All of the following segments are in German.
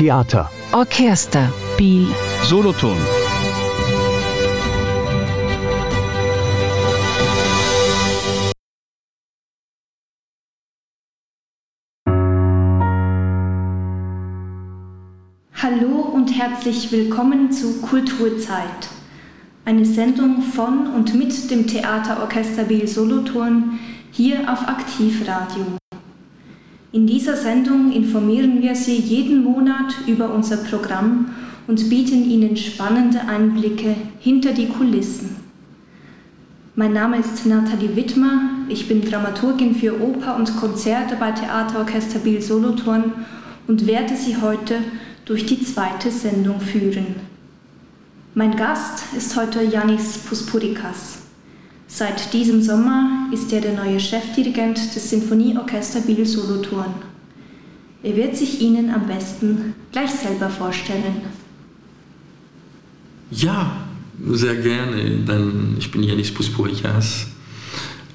Theater. Orchester. Biel. Solothurn. Hallo und herzlich willkommen zu Kulturzeit. Eine Sendung von und mit dem Theaterorchester Biel Solothurn hier auf Aktivradio. In dieser Sendung informieren wir Sie jeden Monat über unser Programm und bieten Ihnen spannende Einblicke hinter die Kulissen. Mein Name ist Nathalie Wittmer, ich bin Dramaturgin für Oper und Konzerte bei Theaterorchester Biel Solothurn und werde Sie heute durch die zweite Sendung führen. Mein Gast ist heute Yanis Puspurikas. Seit diesem Sommer ist er der neue Chefdirigent des Sinfonieorchester Biel Solothurn. Er wird sich Ihnen am besten gleich selber vorstellen. Ja, sehr gerne, denn ich bin Yanis Puspurikas.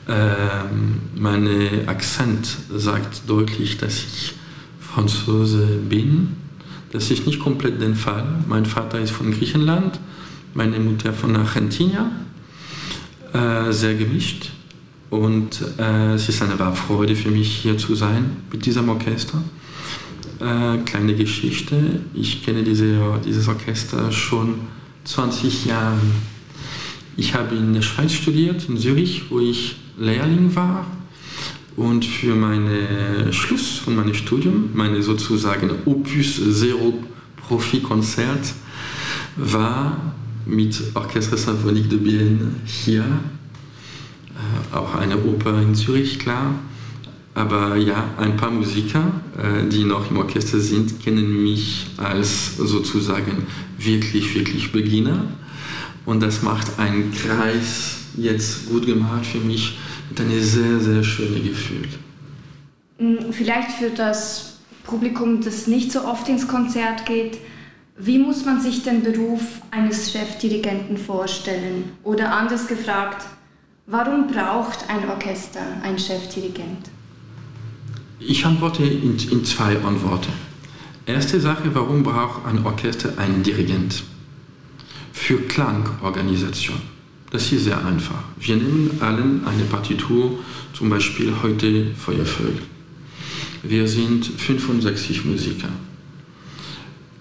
Ähm, mein Akzent sagt deutlich, dass ich Franzose bin. Das ist nicht komplett der Fall. Mein Vater ist von Griechenland, meine Mutter von Argentinien äh, sehr gemischt. Und äh, es ist eine wahre Freude für mich, hier zu sein mit diesem Orchester. Äh, kleine Geschichte, ich kenne diese, dieses Orchester schon 20 Jahre. Ich habe in der Schweiz studiert, in Zürich, wo ich Lehrling war. Und für meinen Schluss von meinem Studium, meine sozusagen Opus Zero Profi-Konzert, war mit Orchestre Symphonique de Bienne hier, äh, auch eine Oper in Zürich, klar. Aber ja, ein paar Musiker, äh, die noch im Orchester sind, kennen mich als sozusagen wirklich, wirklich Beginner. Und das macht einen Kreis jetzt gut gemacht für mich mit einem sehr, sehr schönen Gefühl. Hm, vielleicht für das Publikum, das nicht so oft ins Konzert geht, wie muss man sich den Beruf eines Chefdirigenten vorstellen? Oder anders gefragt, warum braucht ein Orchester einen Chefdirigent? Ich antworte in, in zwei Antworten. Erste Sache, warum braucht ein Orchester einen Dirigent? Für Klangorganisation. Das ist sehr einfach. Wir nehmen allen eine Partitur, zum Beispiel heute Feuervögel. Wir sind 65 Musiker.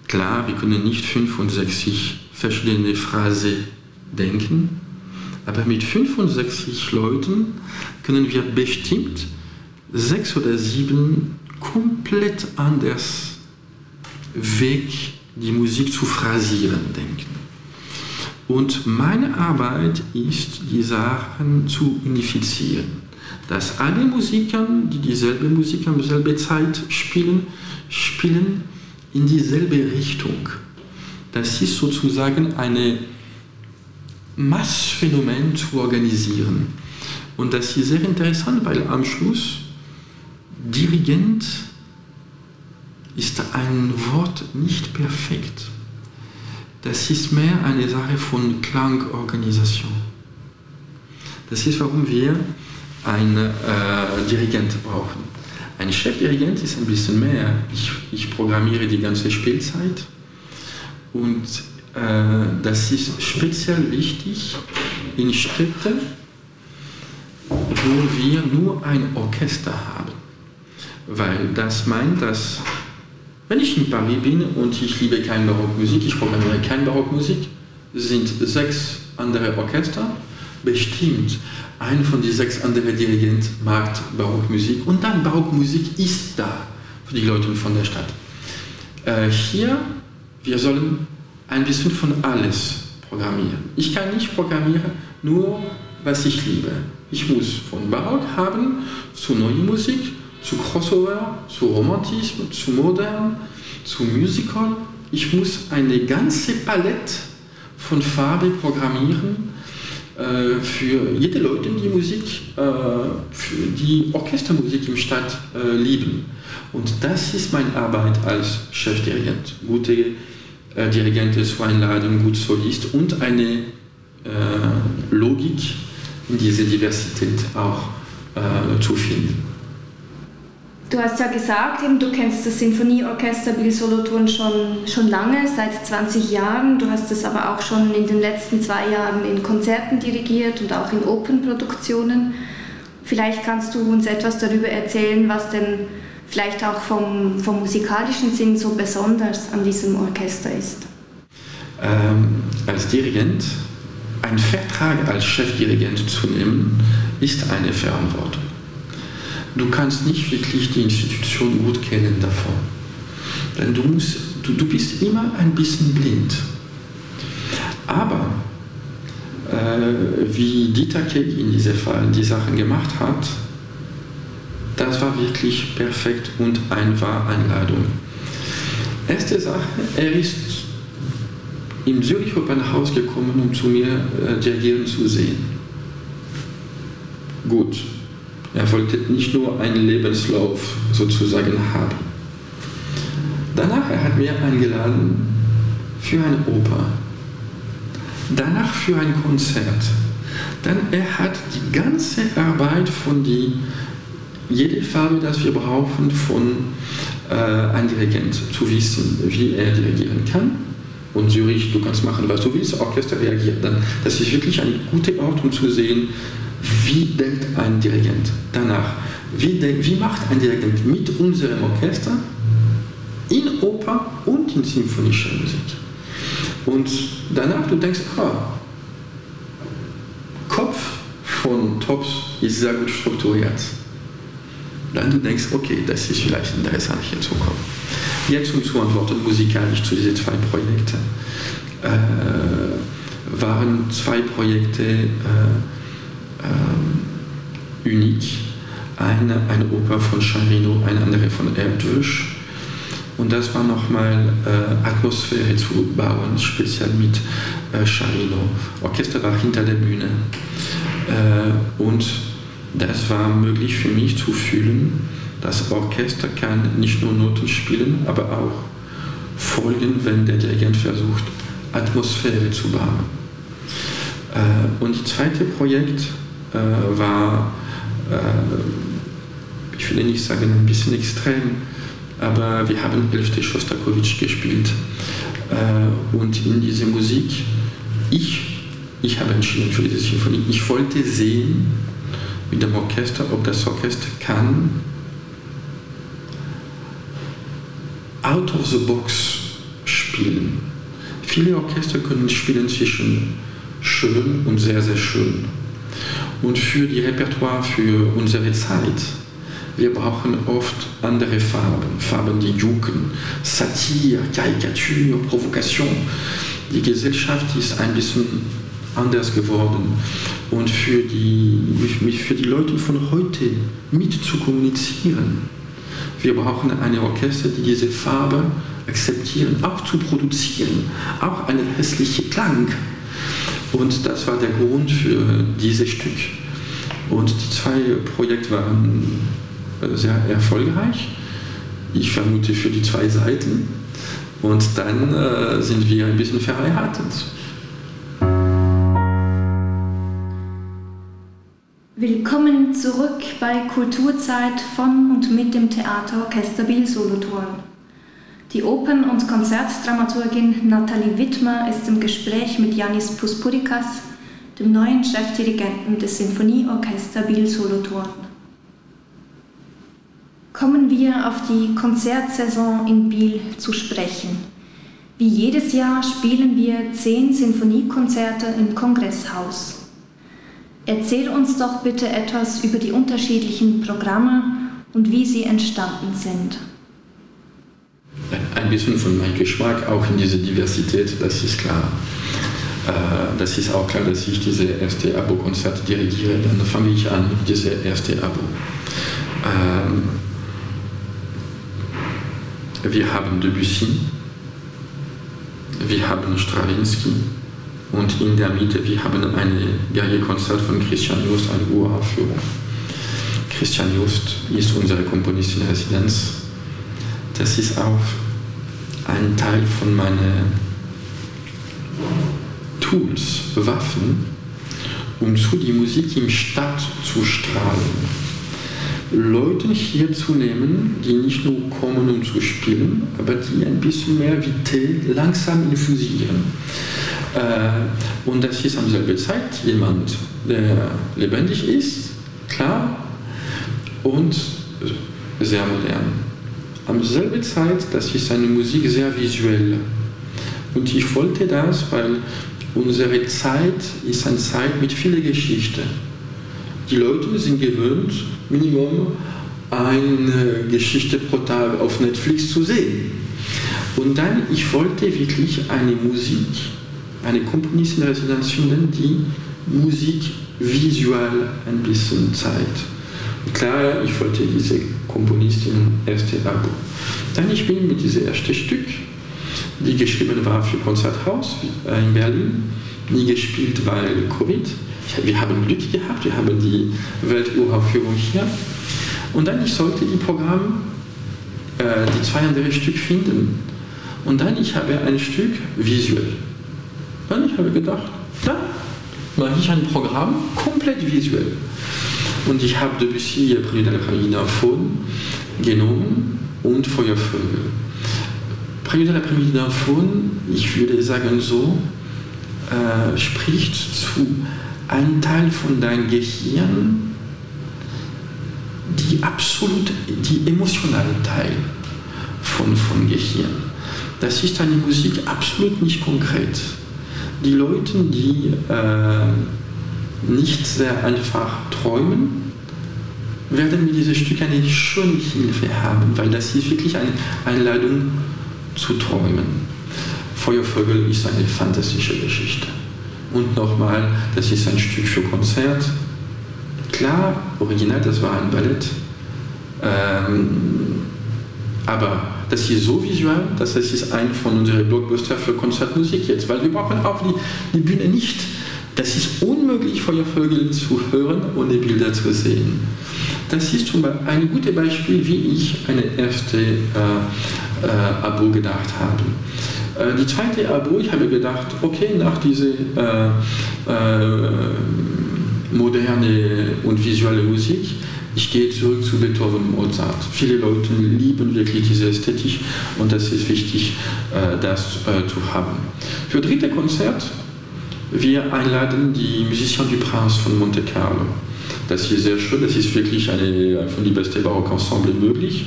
Klar, wir können nicht 65 verschiedene Phrasen denken, aber mit 65 Leuten können wir bestimmt sechs oder sieben komplett anders Weg, die Musik zu phrasieren denken. Und meine Arbeit ist, die Sachen zu unifizieren. Dass alle Musiker, die dieselbe Musik am selben Zeit spielen, spielen in dieselbe Richtung. Das ist sozusagen ein Massphänomen zu organisieren. Und das ist sehr interessant, weil am Schluss Dirigent ist ein Wort nicht perfekt. Das ist mehr eine Sache von Klangorganisation. Das ist, warum wir einen äh, Dirigent brauchen. Ein Chefdirigent ist ein bisschen mehr. Ich, ich programmiere die ganze Spielzeit und äh, das ist speziell wichtig in Städten, wo wir nur ein Orchester haben. Weil das meint, dass wenn ich in Paris bin und ich liebe keine Barockmusik, ich programmiere keine Barockmusik, sind sechs andere Orchester bestimmt ein von den sechs anderen Dirigenten mag Barockmusik und dann Barockmusik ist da für die Leute von der Stadt. Äh, hier, wir sollen ein bisschen von alles programmieren. Ich kann nicht programmieren, nur was ich liebe. Ich muss von Barock haben zu neue Musik, zu Crossover, zu Romantismus, zu Modern, zu Musical. Ich muss eine ganze Palette von Farben programmieren äh, für jede Leute, die Musik, äh, die Orchestermusik im Stadt äh, lieben. Und das ist meine Arbeit als Chefdirigent. Gute äh, Dirigente zu einladen, gut Solist und eine äh, Logik in diese Diversität auch äh, zu finden. Du hast ja gesagt, eben, du kennst das Sinfonieorchester Bill Solothurn schon, schon lange, seit 20 Jahren. Du hast es aber auch schon in den letzten zwei Jahren in Konzerten dirigiert und auch in Opernproduktionen. Vielleicht kannst du uns etwas darüber erzählen, was denn vielleicht auch vom, vom musikalischen Sinn so besonders an diesem Orchester ist. Ähm, als Dirigent, einen Vertrag als Chefdirigent zu nehmen, ist eine Verantwortung du kannst nicht wirklich die Institution gut kennen davon. Denn du, musst, du, du bist immer ein bisschen blind. Aber äh, wie Dieter Kelly in diesem Fall die Sachen gemacht hat, das war wirklich perfekt und eine wahre Einladung. Erste Sache, er ist im Zürich Opernhaus gekommen, um zu mir äh, dirigieren zu sehen. Gut, er wollte nicht nur einen Lebenslauf sozusagen haben. Danach er hat mir eingeladen für eine Oper. Danach für ein Konzert. Dann er hat die ganze Arbeit von die jede Farbe, das wir brauchen von äh, einem Dirigent zu wissen, wie er dirigieren kann. Und Zürich, du kannst machen, was du willst, Orchester reagiert dann. Das ist wirklich ein guter Ort, um zu sehen, wie denkt ein Dirigent danach? Wie, wie macht ein Dirigent mit unserem Orchester in Oper und in symphonischer Musik? Und danach du denkst, ah, Kopf von Tops ist sehr gut strukturiert. Dann du denkst, okay, das ist vielleicht interessant hier zu kommen. Jetzt um zu antworten musikalisch zu diesen zwei Projekten. Äh, waren zwei Projekte, äh, äh, unique. Eine, eine Oper von Charino, eine andere von Erdős. Und das war nochmal äh, Atmosphäre zu bauen, speziell mit äh, Charino. Orchester war hinter der Bühne. Äh, und das war möglich für mich zu fühlen, das Orchester kann nicht nur Noten spielen, aber auch folgen, wenn der Dirigent versucht, Atmosphäre zu bauen. Äh, und das zweite Projekt äh, war, äh, ich will nicht sagen ein bisschen extrem, aber wir haben Elfte Schostakowitsch gespielt. Äh, und in dieser Musik, ich, ich habe entschieden für diese Sinfonie, ich wollte sehen mit dem Orchester, ob das Orchester kann out of the box spielen. Viele Orchester können spielen zwischen schön und sehr, sehr schön und für die Repertoire für unsere Zeit. Wir brauchen oft andere Farben, Farben, die jucken, Satire, Karikatur, Provokation. Die Gesellschaft ist ein bisschen anders geworden und für die, für die Leute von heute mit zu kommunizieren. Wir brauchen eine Orchester, die diese Farbe akzeptieren, auch zu produzieren, auch einen hässlichen Klang und das war der Grund für dieses Stück. Und die zwei Projekte waren äh, sehr erfolgreich. Ich vermute für die zwei Seiten. Und dann äh, sind wir ein bisschen verheiratet. Willkommen zurück bei Kulturzeit von und mit dem Theaterorchester Biel Solothurn. Die Opern- und Konzertdramaturgin Nathalie Wittmer ist im Gespräch mit Janis Puspurikas, dem neuen Chefdirigenten des Sinfonieorchester Biel Solothurn. Kommen wir auf die Konzertsaison in Biel zu sprechen. Wie jedes Jahr spielen wir zehn Sinfoniekonzerte im Kongresshaus. Erzähl uns doch bitte etwas über die unterschiedlichen Programme und wie sie entstanden sind ein bisschen von meinem Geschmack auch in diese Diversität, das ist klar. Äh, das ist auch klar, dass ich diese erste Abo-Konzert dirigiere. Dann fange ich an mit diesem ersten Abo. Ähm, wir haben Debussy, wir haben Stravinsky und in der Mitte wir haben ein Konzert von Christian Just, eine Uraufführung. Christian Just ist unsere Komponistin in Residenz. Das ist auch ein Teil von meinen Tools, Waffen, um zu die Musik im Stadt zu strahlen. Leute hier zu nehmen, die nicht nur kommen, um zu spielen, aber die ein bisschen mehr wie Tee langsam infusieren. Äh, und das ist am selben Zeit jemand, der lebendig ist, klar, und sehr modern. Am selben Zeit, das ist eine Musik sehr visuell. Und ich wollte das, weil unsere Zeit ist eine Zeit mit vielen Geschichten. Die Leute sind gewöhnt, Minimum eine Geschichte pro Tag auf Netflix zu sehen. Und dann, ich wollte wirklich eine Musik, eine Komponistenresidenz finden, die Musik visuell ein bisschen zeigt. Klar, ich wollte diese Komponistin erste Abo. Dann ich bin mit diesem ersten Stück, die geschrieben war für Konzerthaus äh, in Berlin, nie gespielt, weil Covid. Wir haben Glück gehabt, wir haben die Welturaufführung hier. Und dann ich sollte die Programm, äh, die zwei andere Stück finden. Und dann ich habe ein Stück visuell. Dann ich habe gedacht, ja, mache ich ein Programm komplett visuell. Und ich habe Debussy Prix de la d'Infon genommen und Feuervögel. Prix de la d'Infon, ich würde sagen so, äh, spricht zu einem Teil von deinem Gehirn, die absolut, die emotionale Teil von, von Gehirn. Das ist eine Musik absolut nicht konkret. Die Leute, die äh, nicht sehr einfach träumen, werden mit diesem Stück eine schöne Hilfe haben, weil das ist wirklich eine Einladung zu träumen. Feuervögel ist eine fantastische Geschichte. Und nochmal, das ist ein Stück für Konzert. Klar, original, das war ein Ballett. Ähm, aber das ist so visuell, dass das ist ein von unseren Blockbuster für Konzertmusik jetzt, weil wir brauchen auch die, die Bühne nicht das ist unmöglich, Feuervögel zu hören, ohne Bilder zu sehen. Das ist zum Beispiel ein gutes Beispiel, wie ich eine erste äh, äh, Abo gedacht habe. Äh, die zweite Abo, ich habe gedacht, okay, nach dieser äh, äh, moderne und visuelle Musik, ich gehe zurück zu Beethoven und Mozart. Viele Leute lieben wirklich diese Ästhetik und das ist wichtig, äh, das zu haben. Für dritte Konzert wir einladen die Musiciens du Prince von Monte Carlo. Das ist sehr schön, das ist wirklich eine von die besten Barockensemble möglich.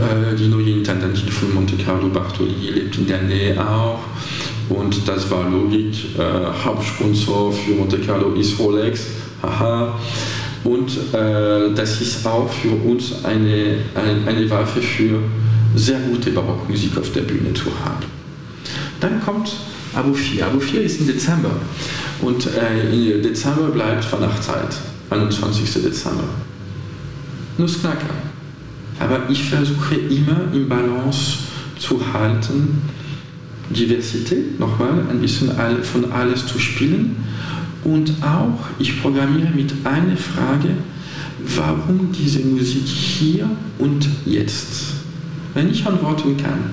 Äh, die neue Intendantin von Monte Carlo, Bartoli, lebt in der Nähe auch. Und das war Logik. Äh, Hauptsponsor für Monte Carlo ist Rolex. Haha. Und äh, das ist auch für uns eine, eine, eine Waffe für sehr gute Barockmusik auf der Bühne zu haben. Dann kommt Abo 4. Abo 4 ist im Dezember. Und äh, im Dezember bleibt Weihnachtszeit, 21. Dezember. Nussknacker. Aber ich versuche immer im Balance zu halten, Diversität, nochmal, ein bisschen von alles zu spielen. Und auch, ich programmiere mit einer Frage, warum diese Musik hier und jetzt? Wenn ich antworten kann,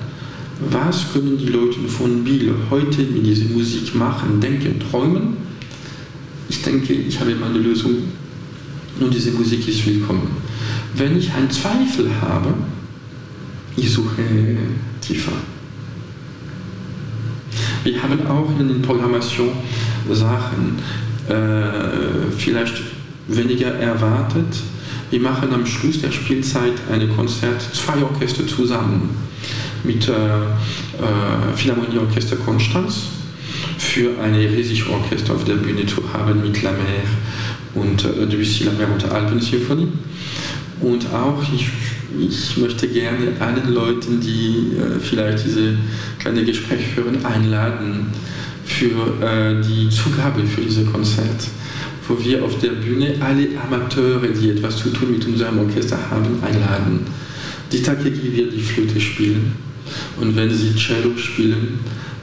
was können die Leute von Biel heute mit dieser Musik machen, denken, träumen? Ich denke, ich habe meine Lösung und diese Musik ist willkommen. Wenn ich einen Zweifel habe, ich suche tiefer. Wir haben auch in den Programmation Sachen äh, vielleicht weniger erwartet. Wir machen am Schluss der Spielzeit ein Konzert, zwei Orchester zusammen mit äh, äh, Philharmonieorchester Konstanz für ein riesiges Orchester auf der Bühne zu haben mit La Mer und äh, Debussy, La Mer und Alpensymphonie. Und auch, ich, ich möchte gerne allen Leuten, die äh, vielleicht diese kleine Gespräch hören, einladen für äh, die Zugabe für dieses Konzert, wo wir auf der Bühne alle Amateure, die etwas zu tun mit unserem Orchester haben, einladen. Die Takegi wird die Flöte spielen und wenn sie Cello spielen,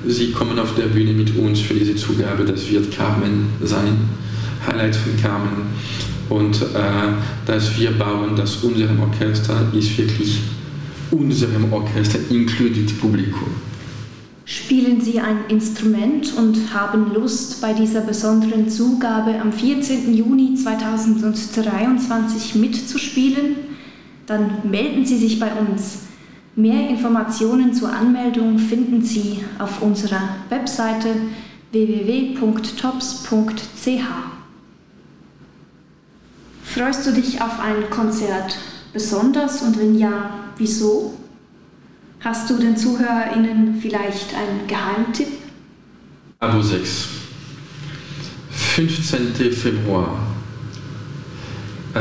sie kommen auf der Bühne mit uns für diese Zugabe. Das wird Carmen sein, Highlight von Carmen. Und äh, dass wir bauen, dass unserem Orchester ist wirklich unserem Orchester included Publikum. Spielen Sie ein Instrument und haben Lust, bei dieser besonderen Zugabe am 14. Juni 2023 mitzuspielen? Dann melden Sie sich bei uns. Mehr Informationen zur Anmeldung finden Sie auf unserer Webseite www.tops.ch. Freust du dich auf ein Konzert besonders und wenn ja, wieso? Hast du den ZuhörerInnen vielleicht einen Geheimtipp? Abo 6. 15. Februar. Äh,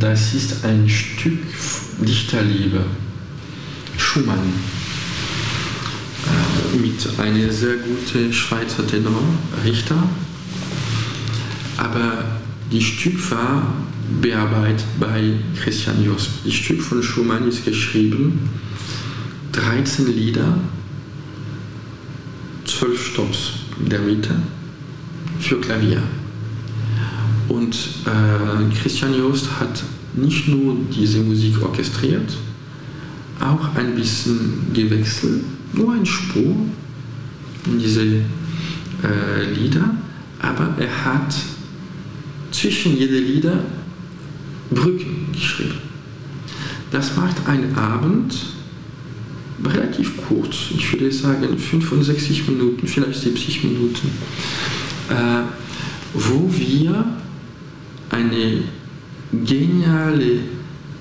das ist ein Stück Dichterliebe. Schumann. Äh, mit einem sehr guten Schweizer Tenor, Richter. Aber die Stück war bearbeitet bei Christian Jost. Das Stück von Schumann ist geschrieben, 13 Lieder, 12 Stops in der Mitte für Klavier. Und äh, Christian Jost hat nicht nur diese Musik orchestriert, auch ein bisschen gewechselt, nur ein Spur in diese äh, Lieder, aber er hat zwischen jede Lieder Brücken geschrieben. Das macht einen Abend relativ kurz, ich würde sagen 65 Minuten, vielleicht 70 Minuten, äh, wo wir eine geniale,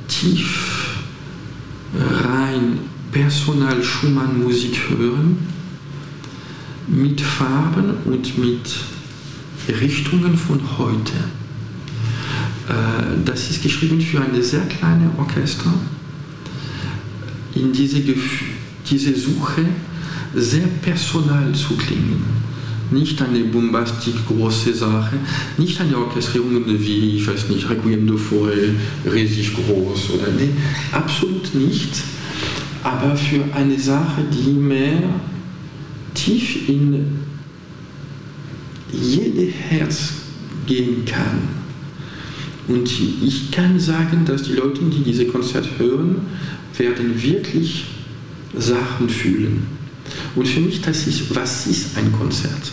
tief, rein personal Schumann Musik hören, mit Farben und mit Richtungen von heute. Äh, das ist geschrieben für eine sehr kleine Orchester. In diese, diese Suche sehr personal zu klingen. Nicht eine bombastik große Sache, nicht eine Orchestrierung wie, ich weiß nicht, Requiem de Forêt, riesig groß oder nee, absolut nicht. Aber für eine Sache, die mehr tief in jedes Herz gehen kann und ich kann sagen, dass die Leute, die diese Konzert hören, werden wirklich Sachen fühlen. Und für mich, das ist, was ist ein Konzert?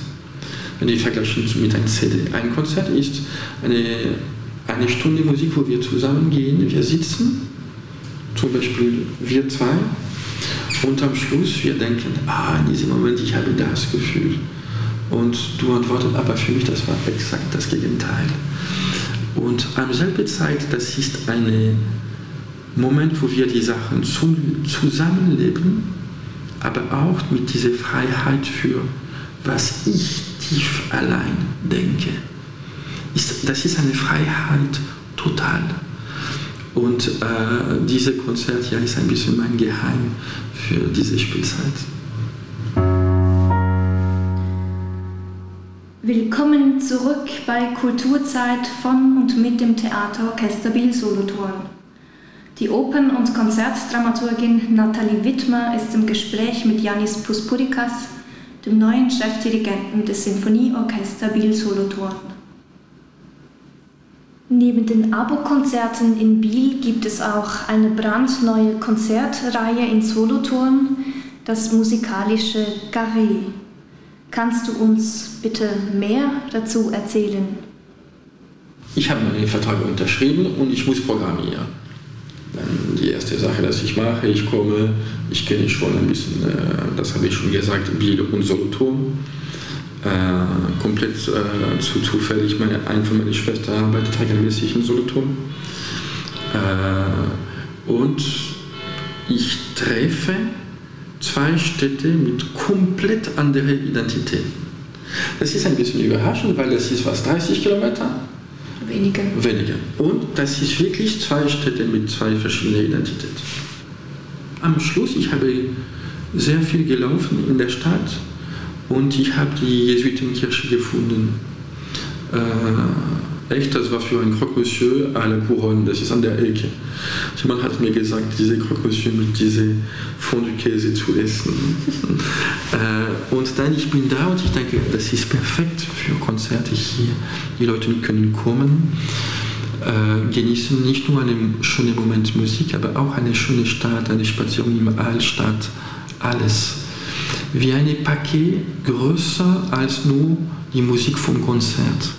Wenn ich vergleiche mit einem CD. Ein Konzert ist eine, eine Stunde Musik, wo wir zusammen gehen, wir sitzen, zum Beispiel wir zwei, und am Schluss wir denken, ah, in diesem Moment, ich habe das Gefühl. Und du antwortest, aber für mich, das war exakt das Gegenteil. Und am selben Zeit, das ist ein Moment, wo wir die Sachen zusammenleben, aber auch mit dieser Freiheit für, was ich tief allein denke. das ist eine Freiheit total. Und äh, dieses Konzert ja, ist ein bisschen mein Geheim für diese Spielzeit. Willkommen zurück bei Kulturzeit von und mit dem Theaterorchester Biel Solothurn. Die Opern- und Konzertdramaturgin Nathalie Wittmer ist im Gespräch mit Janis Puspurikas, dem neuen Chefdirigenten des Sinfonieorchester Biel Solothurn. Neben den Abo-Konzerten in Biel gibt es auch eine brandneue Konzertreihe in Solothurn, das musikalische Garé. Kannst du uns bitte mehr dazu erzählen? Ich habe meinen Vertrag unterschrieben und ich muss programmieren. Dann die erste Sache, dass ich mache, ich komme, ich kenne schon ein bisschen, äh, das habe ich schon gesagt, Biel und Solothurn. Äh, komplett äh, zu zufällig, meine, eine von meiner Schwestern arbeitet regelmäßig in Solothurn. Äh, und ich treffe zwei Städte mit komplett anderer Identität. Das ist ein bisschen überraschend, weil das ist fast 30 Kilometer. Weniger. Weniger. Und das ist wirklich zwei Städte mit zwei verschiedenen Identitäten. Am Schluss, ich habe sehr viel gelaufen in der Stadt und ich habe die Jesuitenkirche gefunden. Echt, das war für ein Croque Monsieur à la Couronne, das ist an der Ecke. Jemand hat mir gesagt, diese Croque Monsieur mit diesem Fondue-Käse zu essen. äh, und dann, ich bin da und ich denke, das ist perfekt für Konzerte hier. Die Leute können kommen, äh, genießen nicht nur einen schönen Moment Musik, aber auch eine schöne Stadt, eine Spazierung im Altstadt, alles. Wie ein Paket größer als nur die Musik vom Konzert.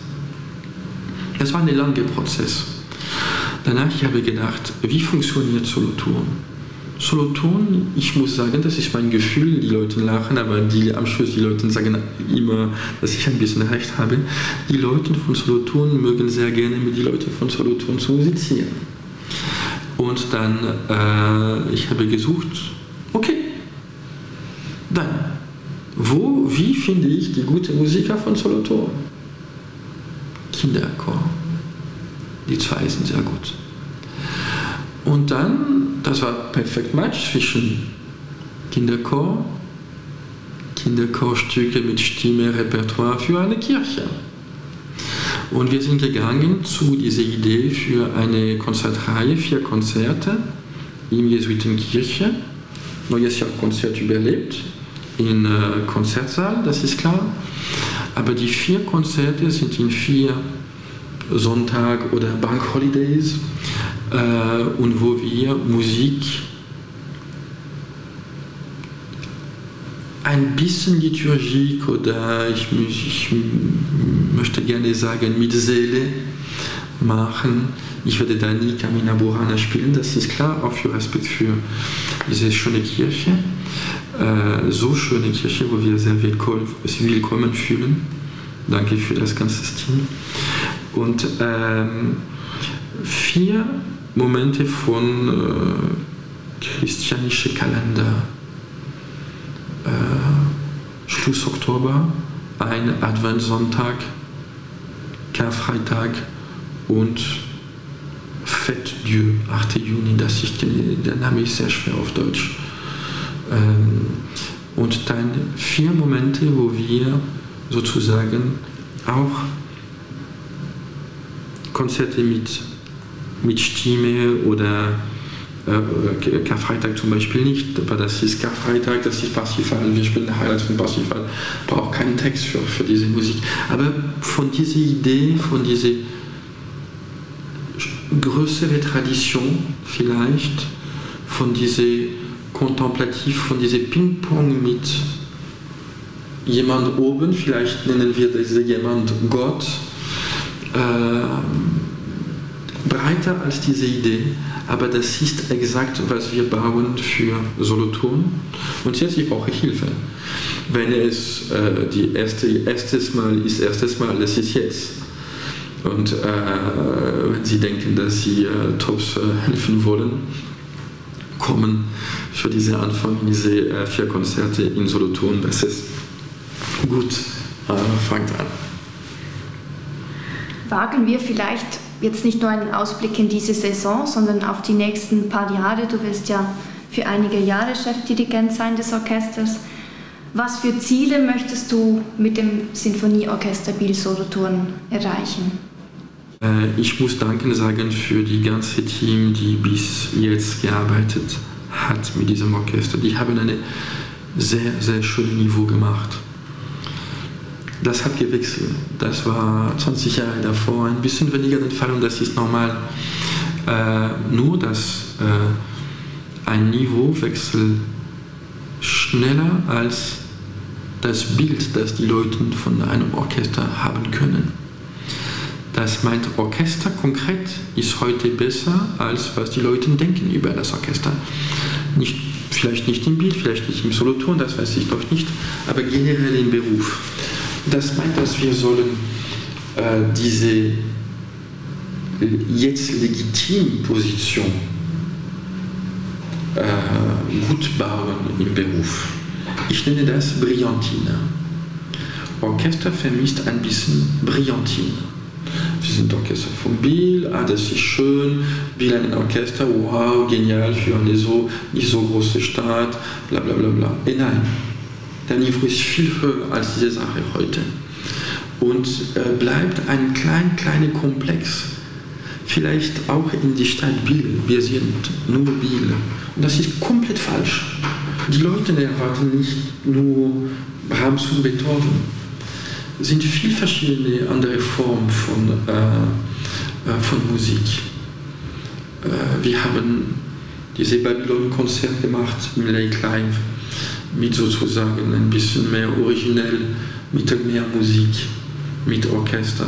Das war ein langer Prozess. Danach habe ich gedacht, wie funktioniert Solothurn? Solothurn, ich muss sagen, das ist mein Gefühl, die Leute lachen, aber die, am Schluss die Leute sagen immer, dass ich ein bisschen recht habe. Die Leute von Solothurn mögen sehr gerne mit den Leuten von Solothurn zu musizieren. Und dann, äh, ich habe gesucht, okay, dann, wo, wie finde ich die gute Musiker von Solothurn? Kinderchor. Die zwei sind sehr gut. Und dann, das war perfekt Match zwischen Kinderchor, Kinderchorstücke mit Stimme, Repertoire für eine Kirche. Und wir sind gegangen zu dieser Idee für eine Konzertreihe, vier Konzerte in Jesuitenkirche. Neues Jahr Konzert überlebt, im äh, Konzertsaal, das ist klar. Aber die vier Konzerte sind in vier Sonntag oder Bank Holidays äh, und wo wir Musik ein bisschen Liturgie oder ich, ich, möchte gerne sagen mit Seele machen. Ich werde da nie Camina Burana spielen, das ist klar, auch für Respekt für diese schöne Kirche. Äh, so schöne Kirche, wo wir sehr willkommen, fühlen. Danke für das ganze Team. Und ähm, vier Momente von äh, christlianischen Kalender. Äh, Schluss Oktober, ein Adventssonntag, Karfreitag und Fête Dieu, 8. Juni, das kenne, der Name ist sehr schwer auf Deutsch. Ähm, und dann vier Momente, wo wir sozusagen auch Konzerte mit, mit Stimme oder äh, Karfreitag zum Beispiel nicht, aber das ist Karfreitag, das ist Parsifal, wir spielen Highlights von Parsifal, braucht keinen Text für, für diese Musik. Aber von dieser Idee, von dieser größeren Tradition vielleicht, von dieser Kontemplativ, von diesem Ping-Pong mit jemand oben, vielleicht nennen wir diese jemand Gott, äh, breiter als diese Idee, aber das ist exakt, was wir bauen für Solothurn. Und jetzt ich brauche Hilfe. Wenn es äh, die erste erstes Mal ist, erstes Mal, das ist jetzt. Und äh, wenn Sie denken, dass Sie äh, Tops äh, helfen wollen, kommen für diese Anfang, diese äh, vier Konzerte in Solothurn, das ist gut, äh, fangt an wagen wir vielleicht jetzt nicht nur einen Ausblick in diese Saison, sondern auf die nächsten paar Jahre. Du wirst ja für einige Jahre Chefdirigent sein des Orchesters. Was für Ziele möchtest du mit dem Sinfonieorchester Biel Solothurn erreichen? Äh, ich muss Danken sagen für die ganze Team, die bis jetzt gearbeitet hat mit diesem Orchester. Die haben ein sehr, sehr schönes Niveau gemacht das hat gewechselt. Das war 20 Jahre davor ein bisschen weniger der Fall und das ist normal. Äh, nur, dass äh, ein Niveauwechsel schneller als das Bild, das die Leute von einem Orchester haben können. Das meint Orchester konkret ist heute besser, als was die Leute denken über das Orchester. Nicht, vielleicht nicht im Bild, vielleicht nicht im Solothurn, das weiß ich doch nicht, aber generell im Beruf. Das meint, dass wir sollen äh, diese jetzt legitime Position äh, gut bauen im Beruf. Ich nenne das Brillantine. Orchester vermisst ein bisschen Brillantine. Sind Orchester von Bill, ah, das ist schön, Bill ein Orchester, wow, genial für eine so, nicht so große Stadt, bla bla bla bla. Et nein, der Niveau ist viel höher als diese Sache heute. Und äh, bleibt ein klein, kleiner Komplex. Vielleicht auch in die Stadt Biel. Wir sind nur Biel. Und das ist komplett falsch. Die Leute erwarten nicht nur Brahms und Beethoven. Sind viel verschiedene andere Formen von, äh, äh von Musik. Äh, wir haben diese Babylon-Konzert gemacht im Lake Live mit sozusagen ein bisschen mehr originell Mittelmeermusik mit Orchester.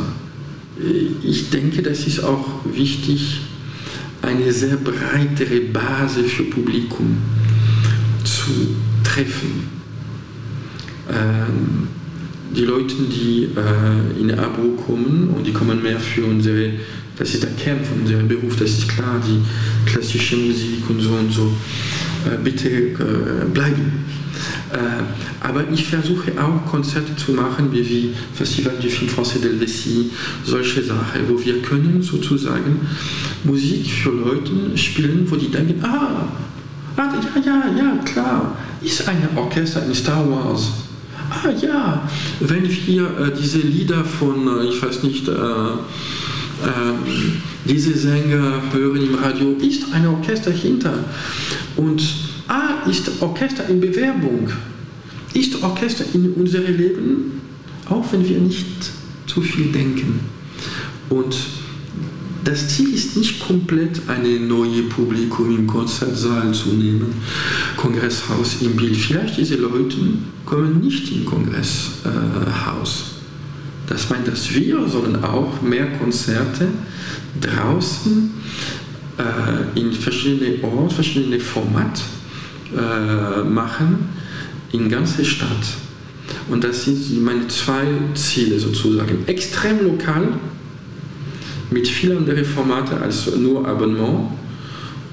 Ich denke, das ist auch wichtig, eine sehr breitere Basis für Publikum zu treffen. Ähm, die Leute, die äh, in Abo kommen und die kommen mehr für unsere, das ist der Kern von unserem Beruf, das ist klar, die klassische Musik und so und so, äh, bitte äh, bleiben. Äh, aber ich versuche auch Konzerte zu machen, wie, wie Festival du Film Français d'Helvetie, solche Sachen, wo wir können sozusagen Musik für Leute spielen, wo die denken, ah, ah ja, ja, ja, klar, ist ein Orchester in Star Wars ah ja, wenn wir äh, diese Lieder von, äh, ich weiß nicht, äh, ähm, diese Sänger hören im Radio, ist ein Orchester hinter. Und ah, ist Orchester in Bewerbung. Ist Orchester in unserem Leben, auch wenn wir nicht zu viel denken. Und das Ziel ist nicht komplett eine neue Publikum im Konzertsaal zu nehmen, Kongresshaus im Bild. Vielleicht diese Leute kommen nicht im Kongresshaus. Das meint, dass wir sollen auch mehr Konzerte draußen äh, in verschiedene Orte, verschiedene Formate äh, machen, in ganze Stadt. Und das sind meine zwei Ziele sozusagen. Extrem lokal, mit vielen anderen Formaten als nur Abonnement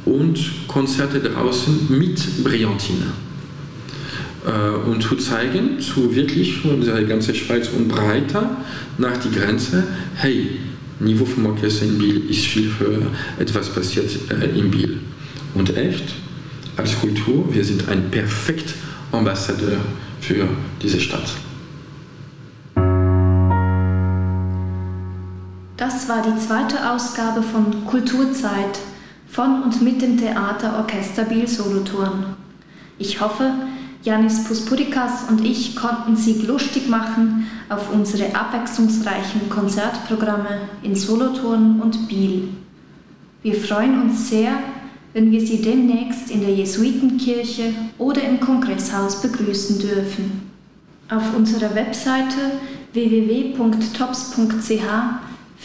und Konzerte draußen mit Brillantine. Äh, und zu zeigen, zu wirklich unserer ganze Schweiz und breiter nach die Grenze, hey, Niveau vom Orchester in Biel ist viel höher, etwas passiert äh, in Biel. Und echt, als Kultur, wir sind ein perfekt Ambassadeur für diese Stadt. Das war die zweite Ausgabe von Kulturzeit von und mit dem Theaterorchester Biel Solothurn. Ich hoffe, Janis Puspurikas und ich konnten Sie lustig machen auf unsere abwechslungsreichen Konzertprogramme in Solothurn und Biel. Wir freuen uns sehr, wenn wir Sie demnächst in der Jesuitenkirche oder im Kongresshaus begrüßen dürfen. Auf unserer Webseite www.tops.ch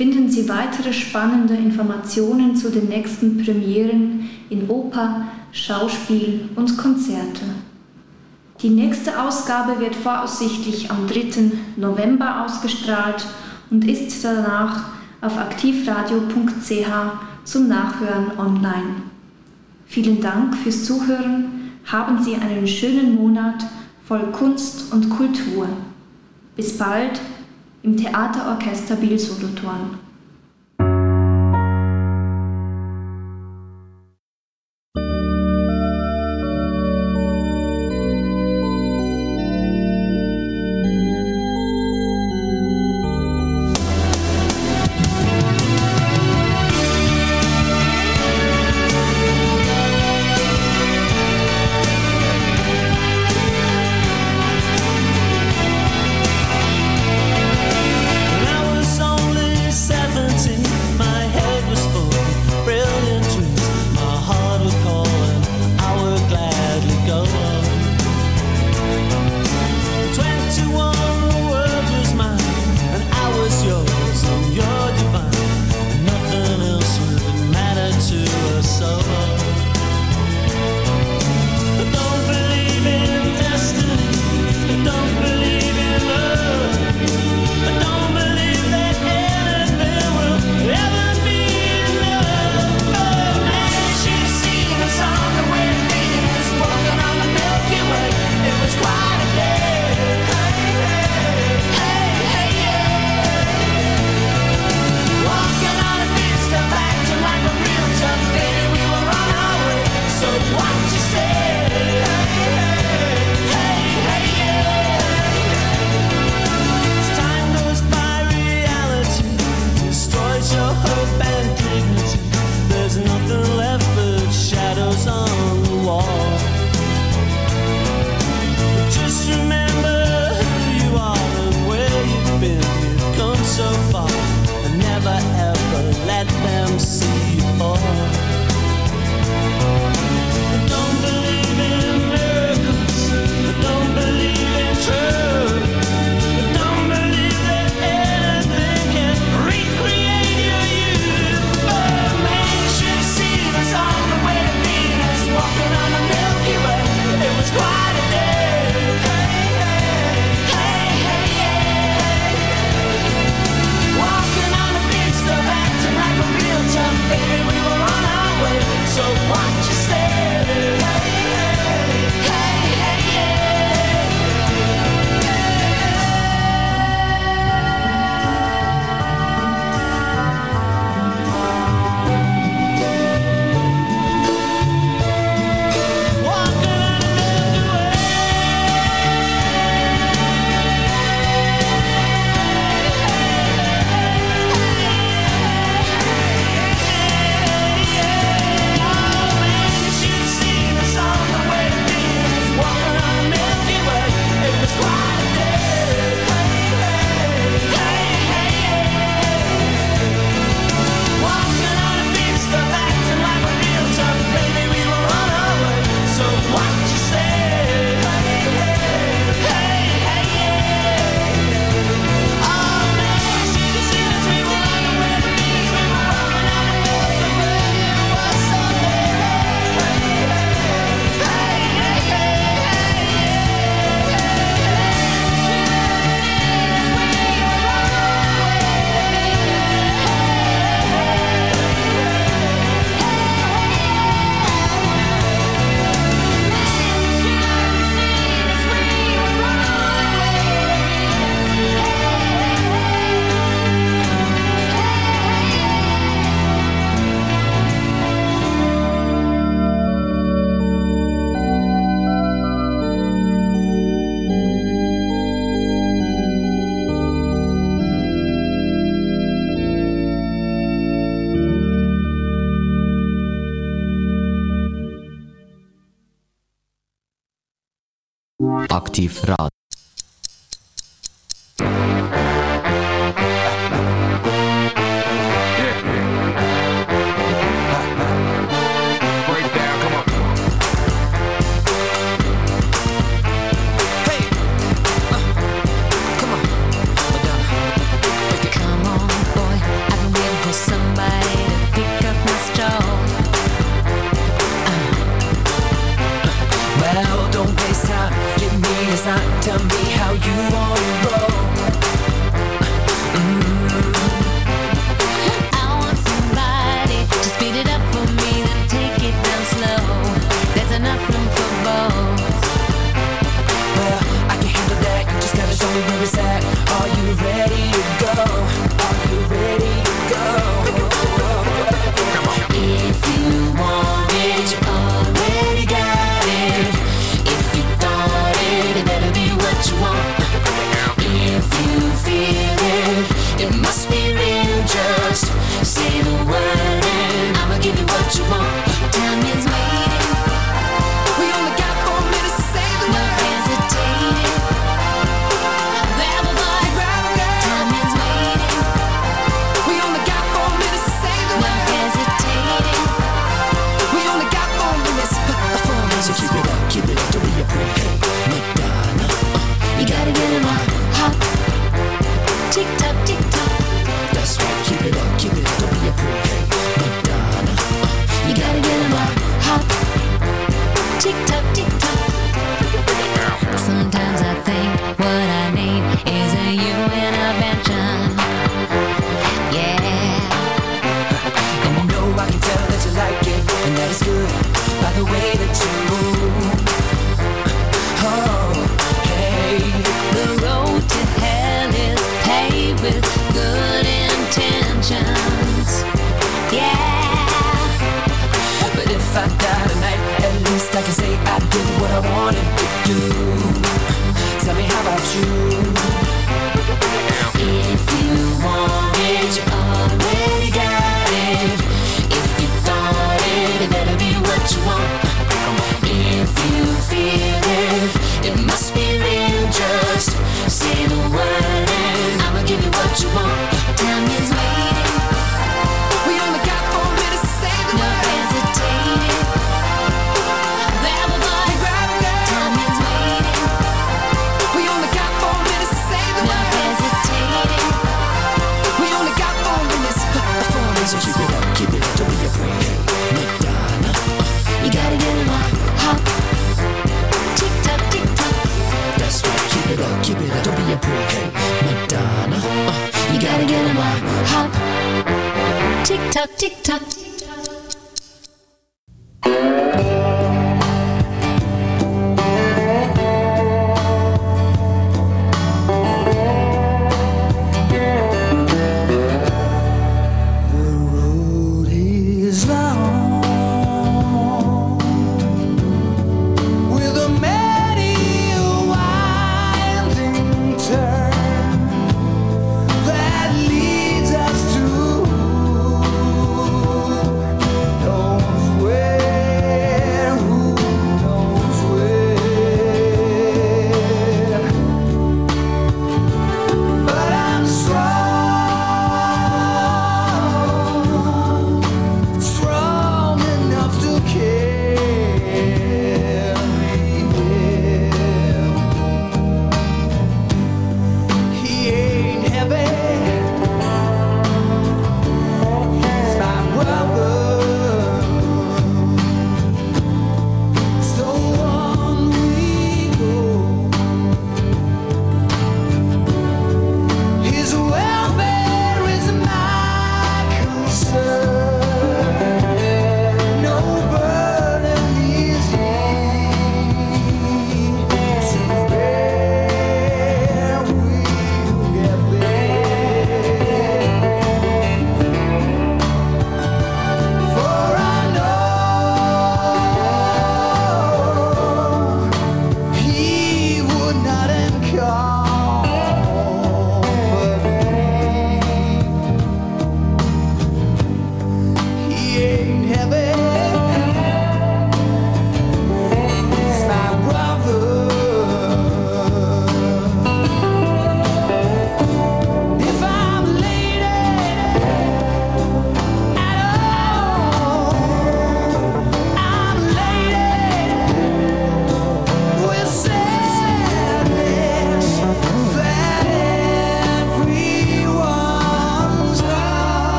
finden Sie weitere spannende Informationen zu den nächsten Premieren in Oper, Schauspiel und Konzerte. Die nächste Ausgabe wird voraussichtlich am 3. November ausgestrahlt und ist danach auf aktivradio.ch zum Nachhören online. Vielen Dank fürs Zuhören. Haben Sie einen schönen Monat voll Kunst und Kultur. Bis bald im Theaterorchester Biel Solothurn.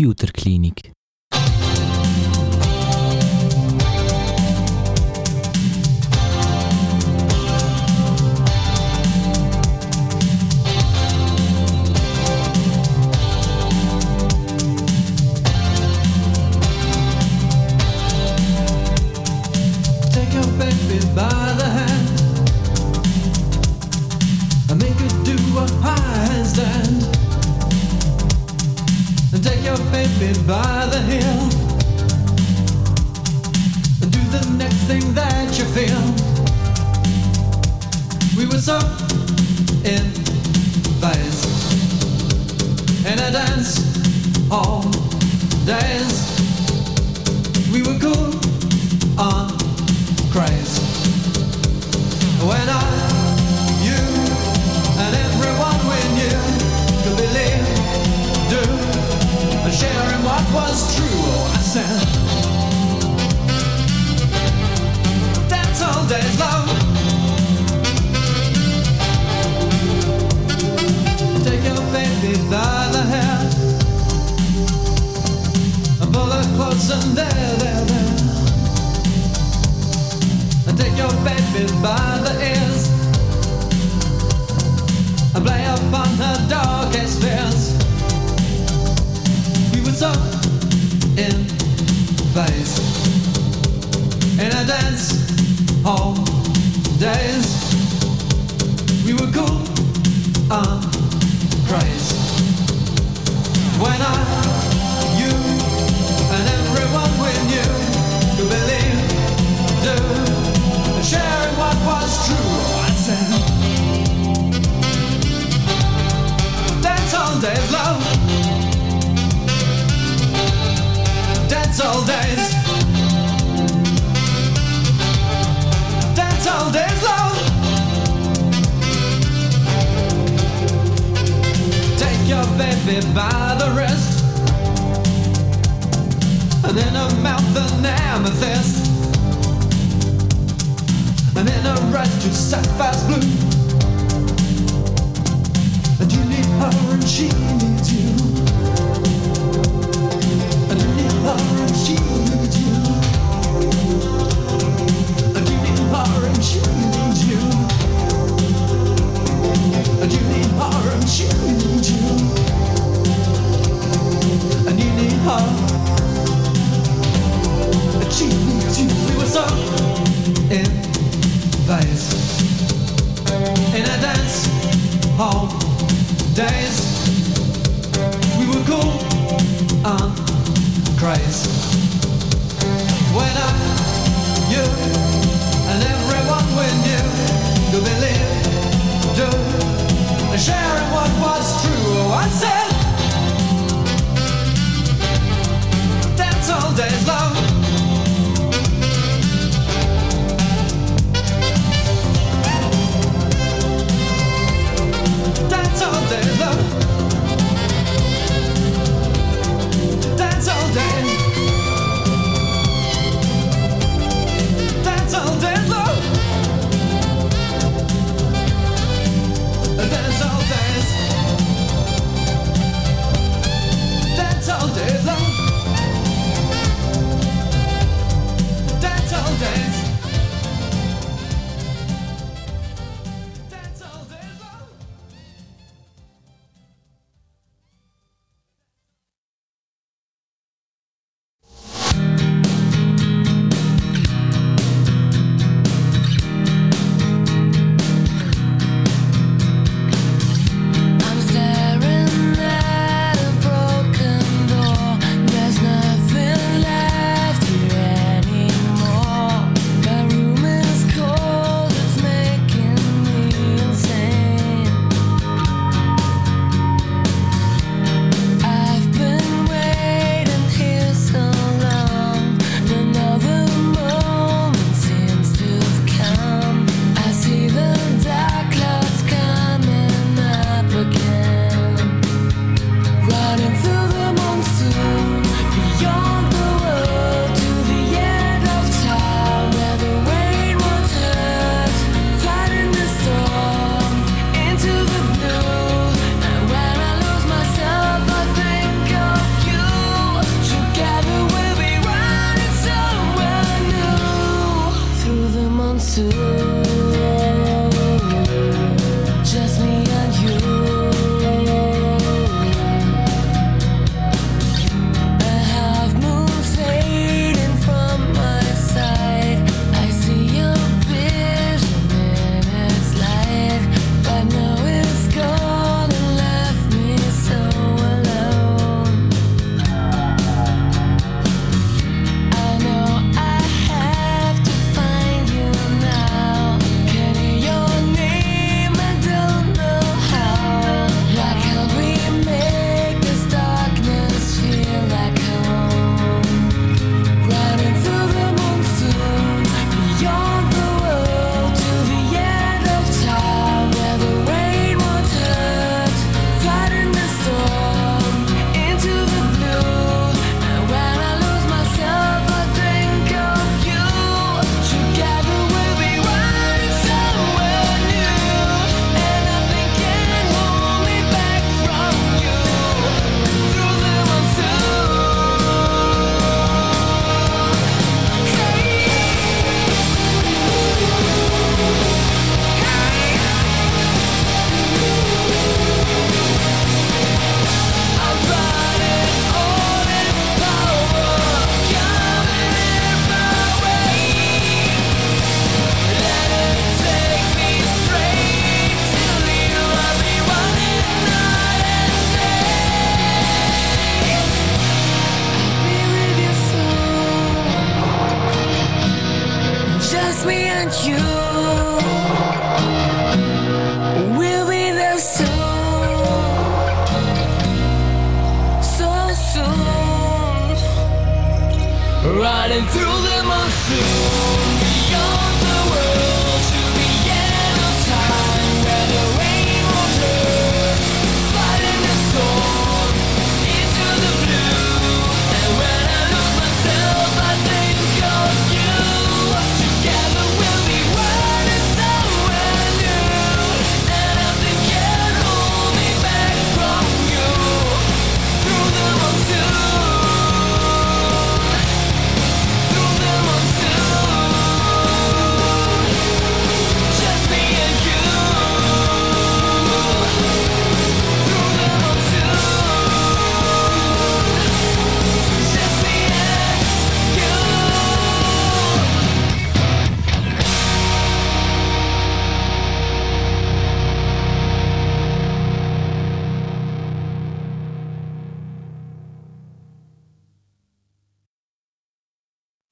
Computerklinik.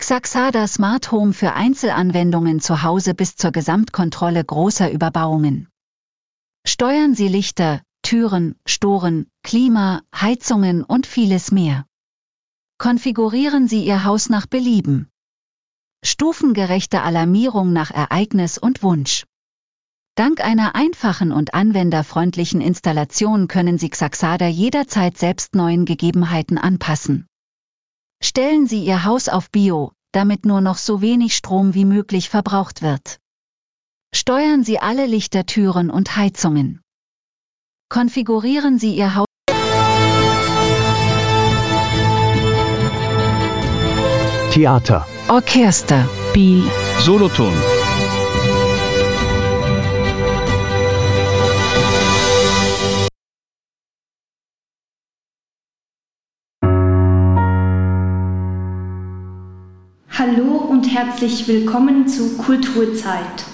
Xaxada Smart Home für Einzelanwendungen zu Hause bis zur Gesamtkontrolle großer Überbauungen. Steuern Sie Lichter, Türen, Storen, Klima, Heizungen und vieles mehr. Konfigurieren Sie Ihr Haus nach Belieben. Stufengerechte Alarmierung nach Ereignis und Wunsch. Dank einer einfachen und anwenderfreundlichen Installation können Sie Xaxada jederzeit selbst neuen Gegebenheiten anpassen. Stellen Sie Ihr Haus auf Bio, damit nur noch so wenig Strom wie möglich verbraucht wird. Steuern Sie alle Lichtertüren und Heizungen. Konfigurieren Sie Ihr Haus. Theater, Orchester, Biel, Solothurn, Hallo und herzlich willkommen zu Kulturzeit,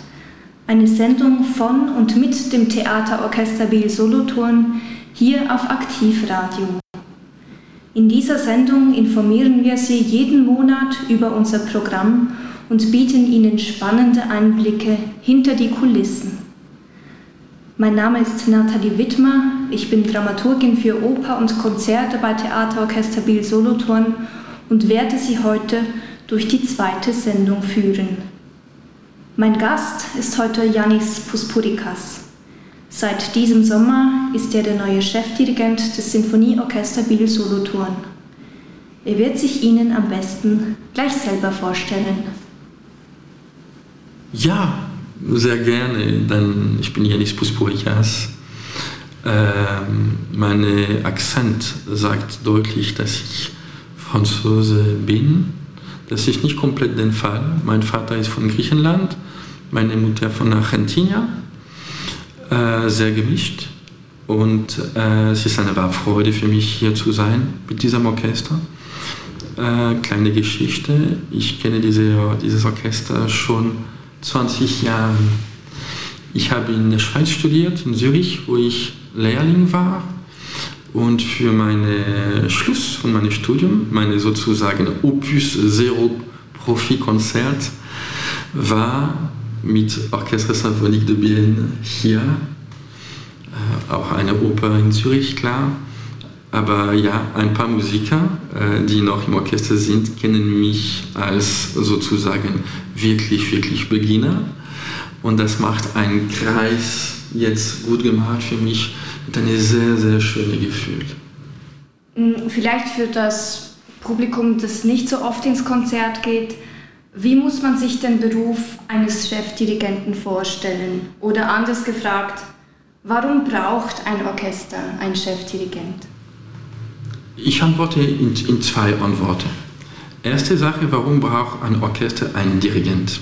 eine Sendung von und mit dem Theaterorchester Biel Solothurn hier auf Aktivradio. In dieser Sendung informieren wir Sie jeden Monat über unser Programm und bieten Ihnen spannende Einblicke hinter die Kulissen. Mein Name ist Nathalie Wittmer, ich bin Dramaturgin für Oper und Konzerte bei Theaterorchester Biel Solothurn und werde Sie heute durch die zweite Sendung führen. Mein Gast ist heute Yanis Puspurikas. Seit diesem Sommer ist er der neue Chefdirigent des Sinfonieorchester Biel Solothurn. Er wird sich Ihnen am besten gleich selber vorstellen. Ja, sehr gerne, denn ich bin Yanis Puspurikas. Ähm, mein Akzent sagt deutlich, dass ich Franzose bin. Das ist nicht komplett der Fall. Mein Vater ist von Griechenland, Meine Mutter von Argentinien, äh, sehr gemischt. Und äh, es ist eine wahre Freude für mich, hier zu sein mit diesem Orchester. Äh, kleine Geschichte, ich kenne diese, dieses Orchester schon 20 Jahre. Ich habe in der Schweiz studiert, in Zürich, wo ich Lehrling war. Und für meinen Schluss von meinem Studium, meine sozusagen Opus Zero Profi-Konzert, war mit Orchestre Symphonique de Bienne hier, äh, auch eine Oper in Zürich, klar. Aber ja, ein paar Musiker, äh, die noch im Orchester sind, kennen mich als sozusagen wirklich, wirklich Beginner. Und das macht einen Kreis jetzt gut gemacht für mich mit einem sehr, sehr schönen Gefühl. Hm, vielleicht für das Publikum, das nicht so oft ins Konzert geht, wie muss man sich den Beruf eines Chefdirigenten vorstellen? Oder anders gefragt, warum braucht ein Orchester einen Chefdirigent? Ich antworte in, in zwei Antworten. Erste Sache, warum braucht ein Orchester einen Dirigent?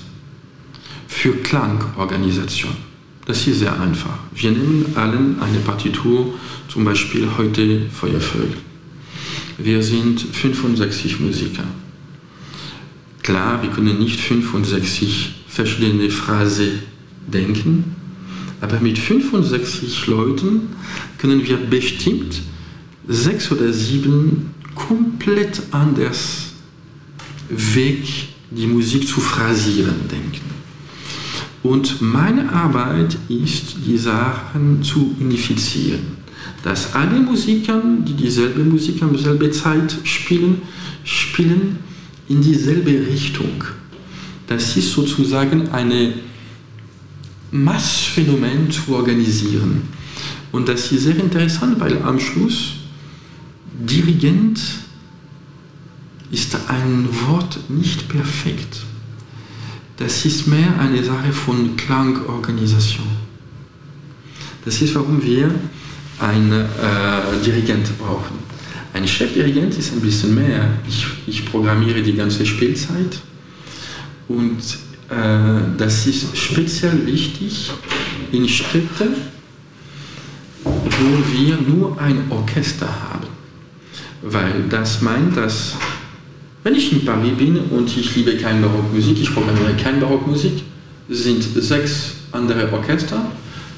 Für Klangorganisation. Das ist sehr einfach. Wir nehmen allen eine Partitur, zum Beispiel heute Feuervögel. Wir sind 65 Musiker. Klar, wir können nicht 65 verschiedene Phrasen denken, aber mit 65 Leuten können wir bestimmt sechs oder sieben komplett anders Weg, die Musik zu phrasieren denken. Und meine Arbeit ist, die Sachen zu unifizieren. Dass alle Musiker, die dieselbe Musik am selben Zeit spielen, spielen in dieselbe Richtung. Das ist sozusagen ein Massphänomen zu organisieren. Und das ist sehr interessant, weil am Schluss Dirigent ist ein Wort nicht perfekt. Das ist mehr eine Sache von Klangorganisation. Das ist, warum wir einen äh, Dirigent brauchen. Ein Chefdirigent ist ein bisschen mehr. Ich, ich programmiere die ganze Spielzeit und äh, das ist speziell wichtig in Städten, wo wir nur ein Orchester haben. Weil das meint, dass wenn ich in Paris bin und ich liebe keine Barockmusik, ich programmiere keine Barockmusik, sind sechs andere Orchester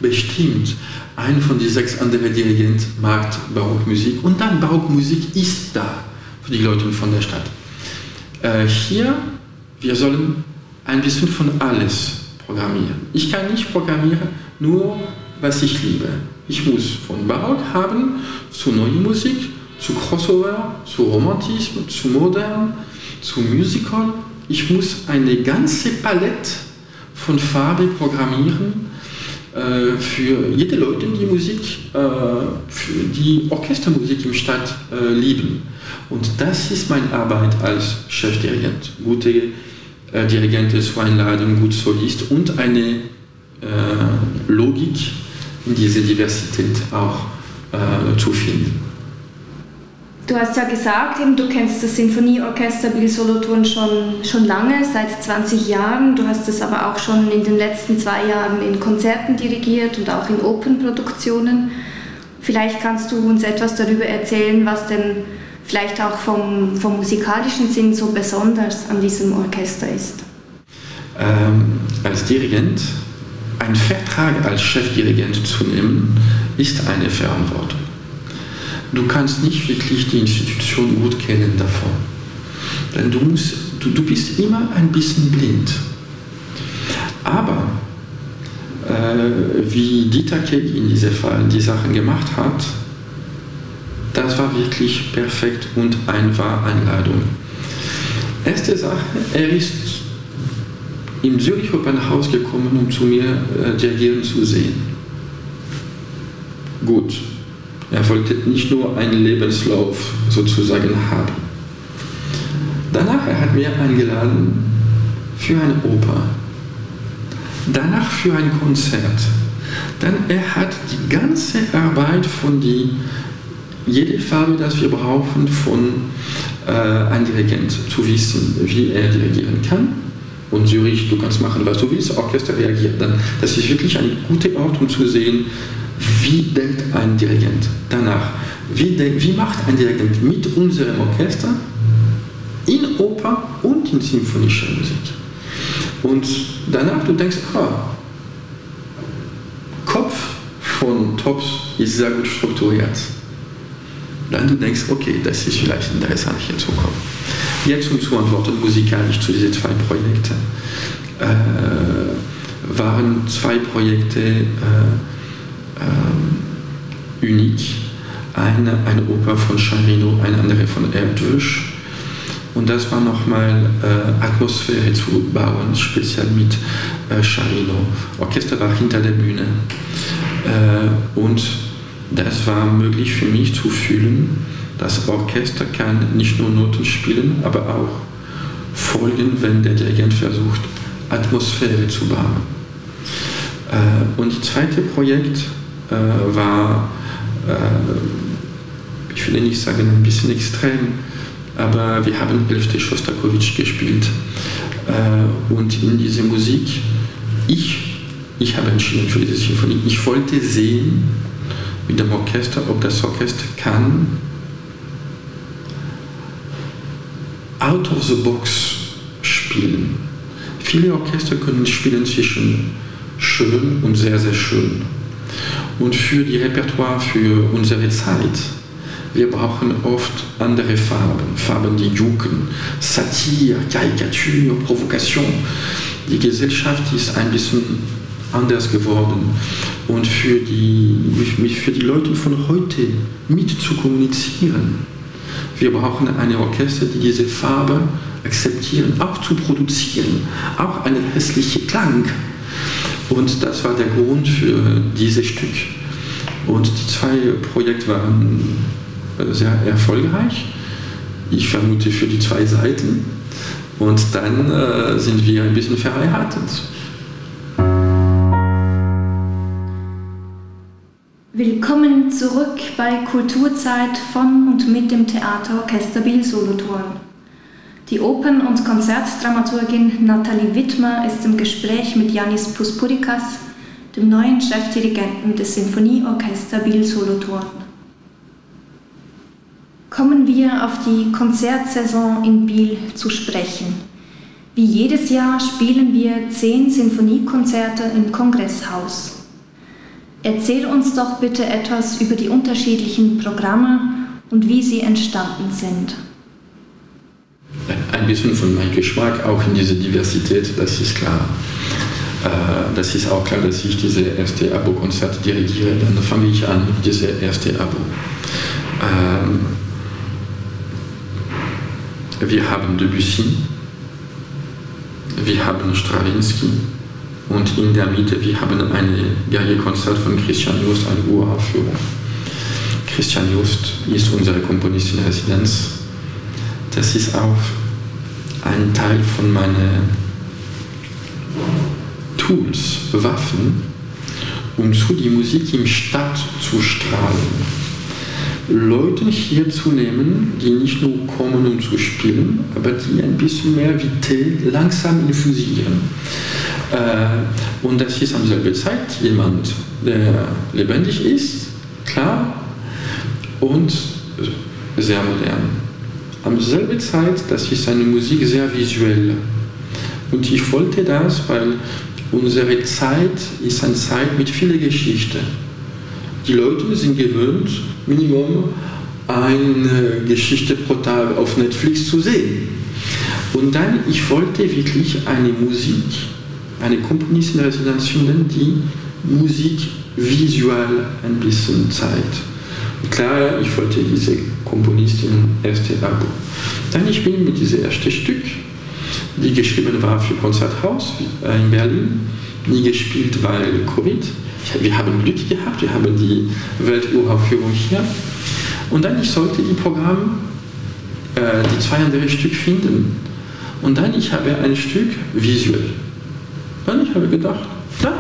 bestimmt ein von den sechs anderen Dirigenten mag Barockmusik und dann Barockmusik ist da für die Leute von der Stadt. Äh, hier, wir sollen ein bisschen von alles programmieren. Ich kann nicht programmieren, nur was ich liebe. Ich muss von Barock haben zu neuer Musik, zu Crossover, zu Romantismus, zu Modern, zu Musical. Ich muss eine ganze Palette von Farben programmieren äh, für jede Leute, die Musik, äh, die Orchestermusik im Stadt äh, lieben. Und das ist meine Arbeit als Chefdirigent. Gute äh, Dirigenten zu einladen, gut Solist und eine äh, Logik in diese Diversität auch äh, zu finden. Du hast ja gesagt, eben, du kennst das Sinfonieorchester Billy Solothurn schon, schon lange, seit 20 Jahren. Du hast es aber auch schon in den letzten zwei Jahren in Konzerten dirigiert und auch in Opernproduktionen. Vielleicht kannst du uns etwas darüber erzählen, was denn vielleicht auch vom, vom musikalischen Sinn so besonders an diesem Orchester ist. Ähm, als Dirigent, einen Vertrag als Chefdirigent zu nehmen, ist eine Verantwortung du kannst nicht wirklich die Institution gut kennen davon. Denn du, musst, du, du bist immer ein bisschen blind. Aber äh, wie Dieter Keg in diesem Fall die Sachen gemacht hat, das war wirklich perfekt und einfach Einladung. Erste Sache, er ist im Zürich Opernhaus gekommen, um zu mir äh, dirigieren zu sehen. Gut, er wollte nicht nur einen Lebenslauf sozusagen haben. Danach er hat mir eingeladen für eine Oper. Danach für ein Konzert. Dann er hat die ganze Arbeit von die jede Farbe, das wir brauchen, von äh, einem Dirigent zu wissen, wie er dirigieren kann Und Zürich, du kannst machen, was du willst, Orchester reagiert dann. Das ist wirklich ein guter Ort, um zu sehen, wie denkt ein Dirigent. Wie, denk, wie macht ein Dirigent mit unserem Orchester in Oper und in symphonischer Musik? Und danach, du denkst, ah, Kopf von Tops ist sehr gut strukturiert. Dann du denkst, okay, das ist vielleicht interessant hier zu kommen. Jetzt um zu antworten musikalisch zu diesen zwei Projekten. Äh, waren zwei Projekte äh, äh, unik. Eine, eine Oper von Charino, eine andere von Erdős. Und das war nochmal äh, Atmosphäre zu bauen, speziell mit äh, Charino. Orchester war hinter der Bühne. Äh, und das war möglich für mich zu fühlen, das Orchester kann nicht nur Noten spielen, aber auch folgen, wenn der Dirigent versucht, Atmosphäre zu bauen. Äh, und das zweite Projekt äh, war, äh, ich will nicht sagen ein bisschen extrem, aber wir haben Elfte Schostakowitsch gespielt. und in dieser Musik, ich, ich habe entschieden für diese Sinfonie, ich wollte sehen mit dem Orchester, ob das Orchester kann out of the box spielen. Viele Orchester können spielen zwischen schön und sehr, sehr schön. Und für die Repertoire, für unsere Zeit, wir brauchen oft andere Farben, Farben, die jucken, Satire, Karikatur, Provokation. Die Gesellschaft ist ein bisschen anders geworden. Und für die, für die Leute von heute mit zu kommunizieren, wir brauchen eine Orchester, die diese Farbe akzeptieren, auch zu produzieren, auch einen hässlichen Klang. Und das war der Grund für dieses Stück. Und die zwei Projekte waren sehr erfolgreich. Ich vermute für die zwei Seiten. Und dann äh, sind wir ein bisschen verheiratet. Willkommen zurück bei Kulturzeit von und mit dem Theaterorchester Biel Solothurn. Die Opern- und Konzertdramaturgin Nathalie Wittmer ist im Gespräch mit Janis Puspurikas, dem neuen Chefdirigenten des Sinfonieorchester Biel Solothurn. Kommen wir auf die Konzertsaison in Biel zu sprechen. Wie jedes Jahr spielen wir zehn Sinfoniekonzerte im Kongresshaus. Erzähl uns doch bitte etwas über die unterschiedlichen Programme und wie sie entstanden sind. Ein bisschen von meinem Geschmack auch in diese Diversität, das ist klar. Äh, das ist auch klar, dass ich diese erste Abo-Konzert dirigiere. Dann fange ich an mit diesem ersten Abo. Wir haben Debussy, wir haben Stravinsky, und in der Mitte, wir haben ein Geige-Konzert von Christian Just, eine Uraufführung. Christian Just ist unsere Komponistin in Residenz. Das ist auch ein Teil von meinen Tools, Waffen, um zu die Musik im Stadt zu strahlen. Leute hier zu nehmen, die nicht nur kommen, um zu spielen, aber die ein bisschen mehr Vität langsam infusieren. Äh, und das ist am selben Zeit jemand, der lebendig ist, klar, und sehr modern. Am selben Zeit, das ist eine Musik sehr visuell. Und ich wollte das, weil unsere Zeit ist eine Zeit mit vielen Geschichten. Die Leute sind gewöhnt, Minimum eine Geschichte pro Tag auf Netflix zu sehen. Und dann, ich wollte wirklich eine Musik, eine Komponistin in Residenz finden, die Musik visuell ein bisschen zeigt. Und klar, ich wollte diese Komponistin erste Abo. Dann ich bin mit diesem ersten Stück, die geschrieben war für Konzerthaus in Berlin, nie gespielt, weil Covid. Wir haben Glück gehabt, wir haben die Welturaufführung hier. Und dann ich sollte die Programm, äh, die zwei andere Stück finden. Und dann ich habe ein Stück visuell. Und ich habe gedacht, da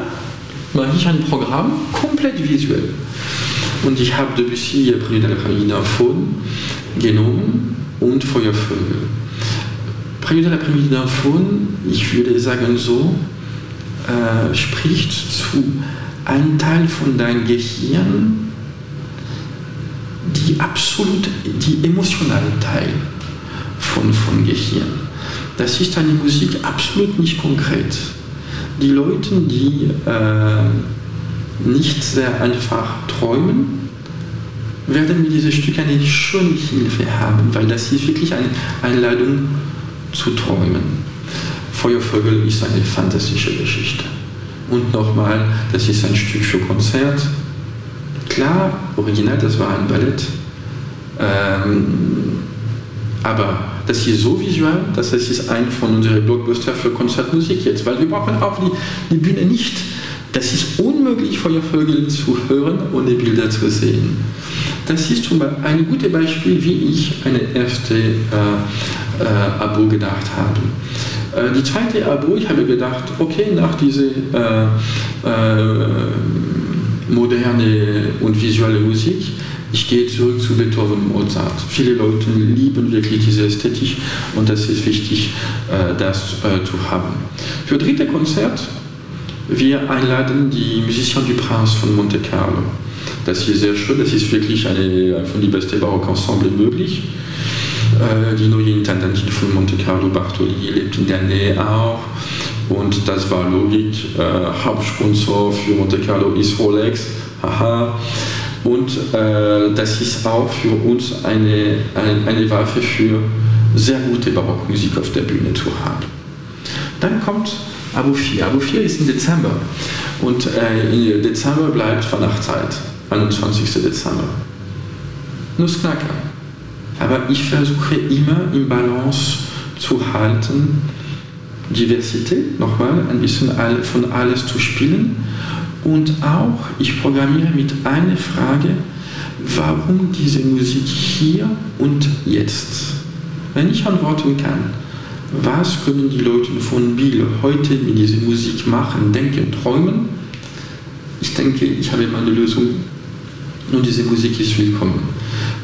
mache ich ein Programm komplett visuell. Und ich habe Debussy, Prix de la Praline genommen und Feuervögel. Trio de l'après-midi d'un Faune, ich würde sagen so, äh, spricht zu einem Teil von deinem Gehirn, die absolut, die emotionale Teil von, von Gehirn. Das ist eine Musik absolut nicht konkret. Die Leute, die äh, nicht sehr einfach träumen, werden mit diesem Stück eine schöne Hilfe haben, weil das ist wirklich eine Einladung zu träumen. Feuervögel ist eine fantastische Geschichte. Und nochmal, das ist ein Stück für Konzert. Klar, original, das war ein Ballett. Ähm, aber das ist so visuell, dass es ist ein von unseren Blockbuster für Konzertmusik jetzt, weil wir brauchen auch die, die Bühne nicht. Das ist unmöglich, Feuervögel zu hören, ohne Bilder zu sehen. Das ist zum Beispiel ein gutes Beispiel, wie ich eine erste äh, äh, Abo gedacht habe. Äh, die zweite Abo, ich habe gedacht, okay, nach dieser äh, äh, moderne und visuelle Musik, ich gehe zurück zu Beethoven und Mozart. Viele Leute lieben wirklich diese Ästhetik und das ist wichtig, das zu haben. Für dritte Konzert, wir einladen die Musiciens du Prince von Monte Carlo. Das ist sehr schön, das ist wirklich eine von den besten Barockensemble möglich. Äh, die neue Intendantin von Monte Carlo, Bartoli, lebt in der Nähe auch. Und das war Logik. Äh, Hauptsponsor für Monte Carlo ist Rolex. Haha. Und äh, das ist auch für uns eine, eine, eine Waffe für sehr gute Barockmusik auf der Bühne zu haben. Dann kommt Abo 4. Abo 4 ist im Dezember. Und äh, im Dezember bleibt Weihnachtszeit, 21. Dezember. Nussknacker. Aber ich versuche immer im Balance zu halten, Diversität, nochmal, ein bisschen von alles zu spielen und auch, ich programmiere mit einer Frage, warum diese Musik hier und jetzt? Wenn ich antworten kann, was können die Leute von Biel heute mit dieser Musik machen, denken, träumen? Ich denke, ich habe meine Lösung und diese Musik ist willkommen.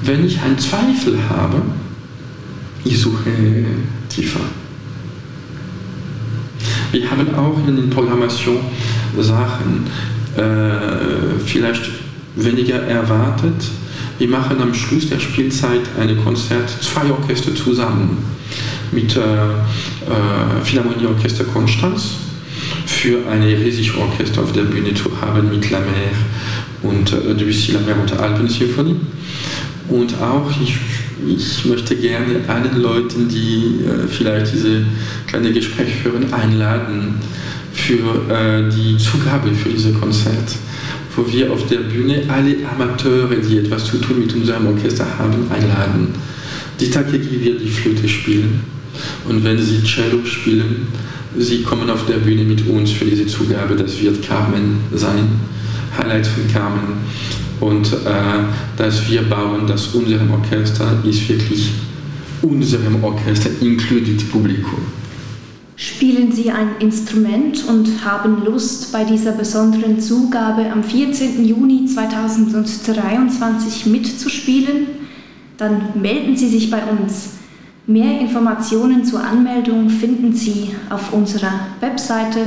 Wenn ich einen Zweifel habe, ich suche tiefer. Wir haben auch in den Programmation Sachen äh, vielleicht weniger erwartet. Wir machen am Schluss der Spielzeit ein Konzert, zwei Orchester zusammen mit äh, äh, Philharmonieorchester Konstanz für ein riesiges Orchester auf der Bühne zu haben mit La Mer und äh, Debussy, La Mer und der Alpensymphonie. Und auch, ich, ich möchte gerne allen Leuten, die äh, vielleicht diese kleine Gespräche hören, einladen für äh, die Zugabe für dieses Konzert, wo wir auf der Bühne alle Amateure, die etwas zu tun mit unserem Orchester haben, einladen. Die Takegi wird die Flöte spielen und wenn sie Cello spielen, sie kommen auf der Bühne mit uns für diese Zugabe. Das wird Carmen sein, Highlight von Carmen. Und äh, dass wir bauen, dass unser Orchester ist wirklich unserem Orchester inkludiert Publikum. Spielen Sie ein Instrument und haben Lust, bei dieser besonderen Zugabe am 14. Juni 2023 mitzuspielen? Dann melden Sie sich bei uns. Mehr Informationen zur Anmeldung finden Sie auf unserer Webseite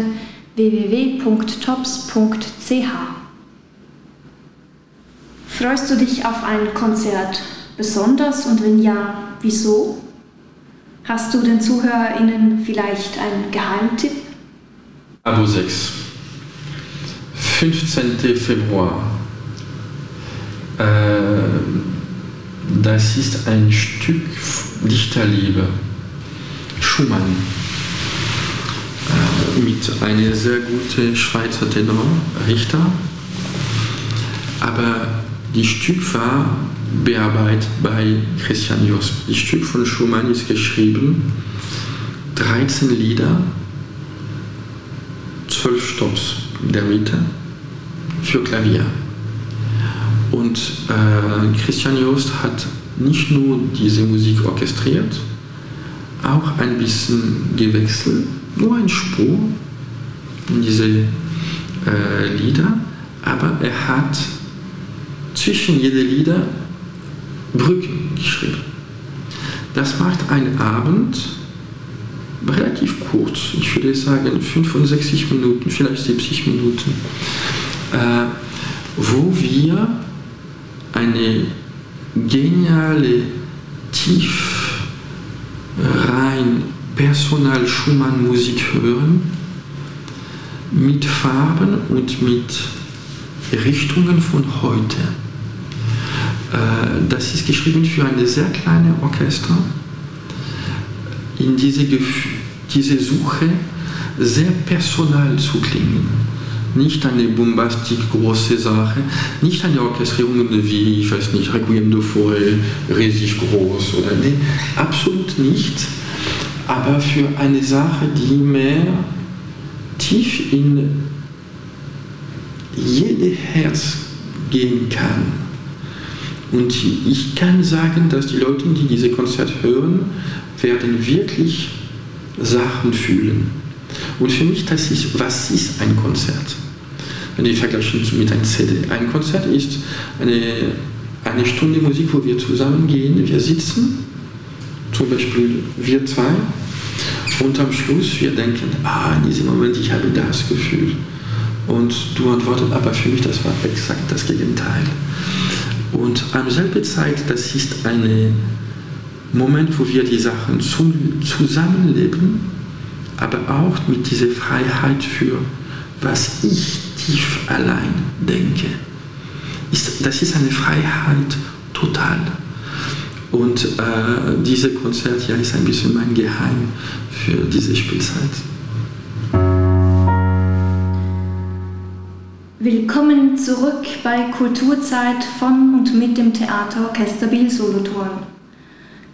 www.tops.ch. Freust du dich auf ein Konzert besonders und wenn ja, wieso? Hast du den ZuhörerInnen vielleicht einen Geheimtipp? Abo 6. 15. Februar. Äh, das ist ein Stück Dichterliebe. Schumann. Äh, mit einem sehr guten Schweizer Tenor, Richter. Aber die Stück war bearbeitet bei Christian Josp. Das Stück von Schumann ist geschrieben, 13 Lieder, 12 Stops in der Mitte für Klavier. Und äh, Christian Jost hat nicht nur diese Musik orchestriert, auch ein bisschen gewechselt, nur ein Spur in diese äh, Lieder, aber er hat zwischen jede Lieder Brücken geschrieben. Das macht ein Abend relativ kurz, ich würde sagen 65 Minuten, vielleicht 70 Minuten, äh, wo wir eine geniale, tief, rein Personal Schumann Musik hören, mit Farben und mit Richtungen von heute. Äh, das ist geschrieben für eine sehr kleine Orchester. In diese, diese Suche sehr personal zu klingen. Nicht eine bombastik große Sache, nicht eine Orchestrierung wie, ich weiß nicht, Requiem de Forêt, riesig groß oder nee, absolut nicht, aber für eine Sache, die mehr tief in jedes Herz gehen kann. Und ich kann sagen, dass die Leute, die diese Konzert hören, werden wirklich Sachen fühlen. Und für mich, das ist, was ist ein Konzert? Wenn ich vergleiche mit einem CD. Ein Konzert ist eine, eine Stunde Musik, wo wir zusammengehen, wir sitzen, zum Beispiel wir zwei, und am Schluss wir denken, ah, in diesem Moment, ich habe das Gefühl. Und du antwortest, aber für mich, das war exakt das Gegenteil. Und am selben Zeit, das ist ein Moment, wo wir die Sachen zusammenleben, aber auch mit dieser Freiheit für, was ich tief allein denke. das ist eine Freiheit total. Und äh, dieses Konzert ja, ist ein bisschen mein Geheim für diese Spielzeit. Willkommen zurück bei Kulturzeit von und mit dem Theaterorchester Biel Solothurn.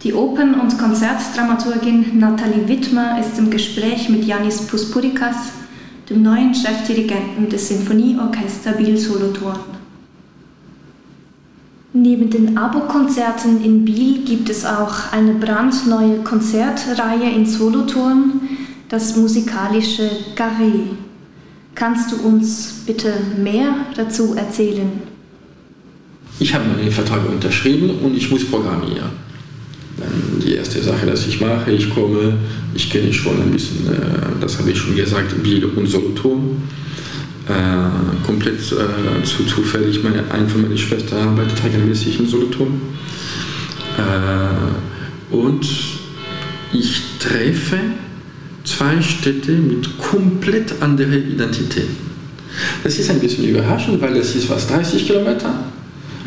Die Opern- und Konzertdramaturgin Nathalie Wittmer ist im Gespräch mit Janis Puspurikas, dem neuen Chefdirigenten des Sinfonieorchester Biel Solothurn. Neben den Abo-Konzerten in Biel gibt es auch eine brandneue Konzertreihe in Solothurn, das musikalische Carré. Kannst du uns bitte mehr dazu erzählen? Ich habe meinen Vertrag unterschrieben und ich muss programmieren. Dann die erste Sache, dass ich mache, ich komme, ich kenne schon ein bisschen, äh, das habe ich schon gesagt, Biel und Solothurn äh, komplett äh, zu zufällig. Meine, eine Schwester arbeitet regelmäßig in Solothurn. Äh, und ich treffe zwei Städte mit komplett anderer Identität. Das ist ein bisschen überraschend, weil das ist was 30 Kilometer.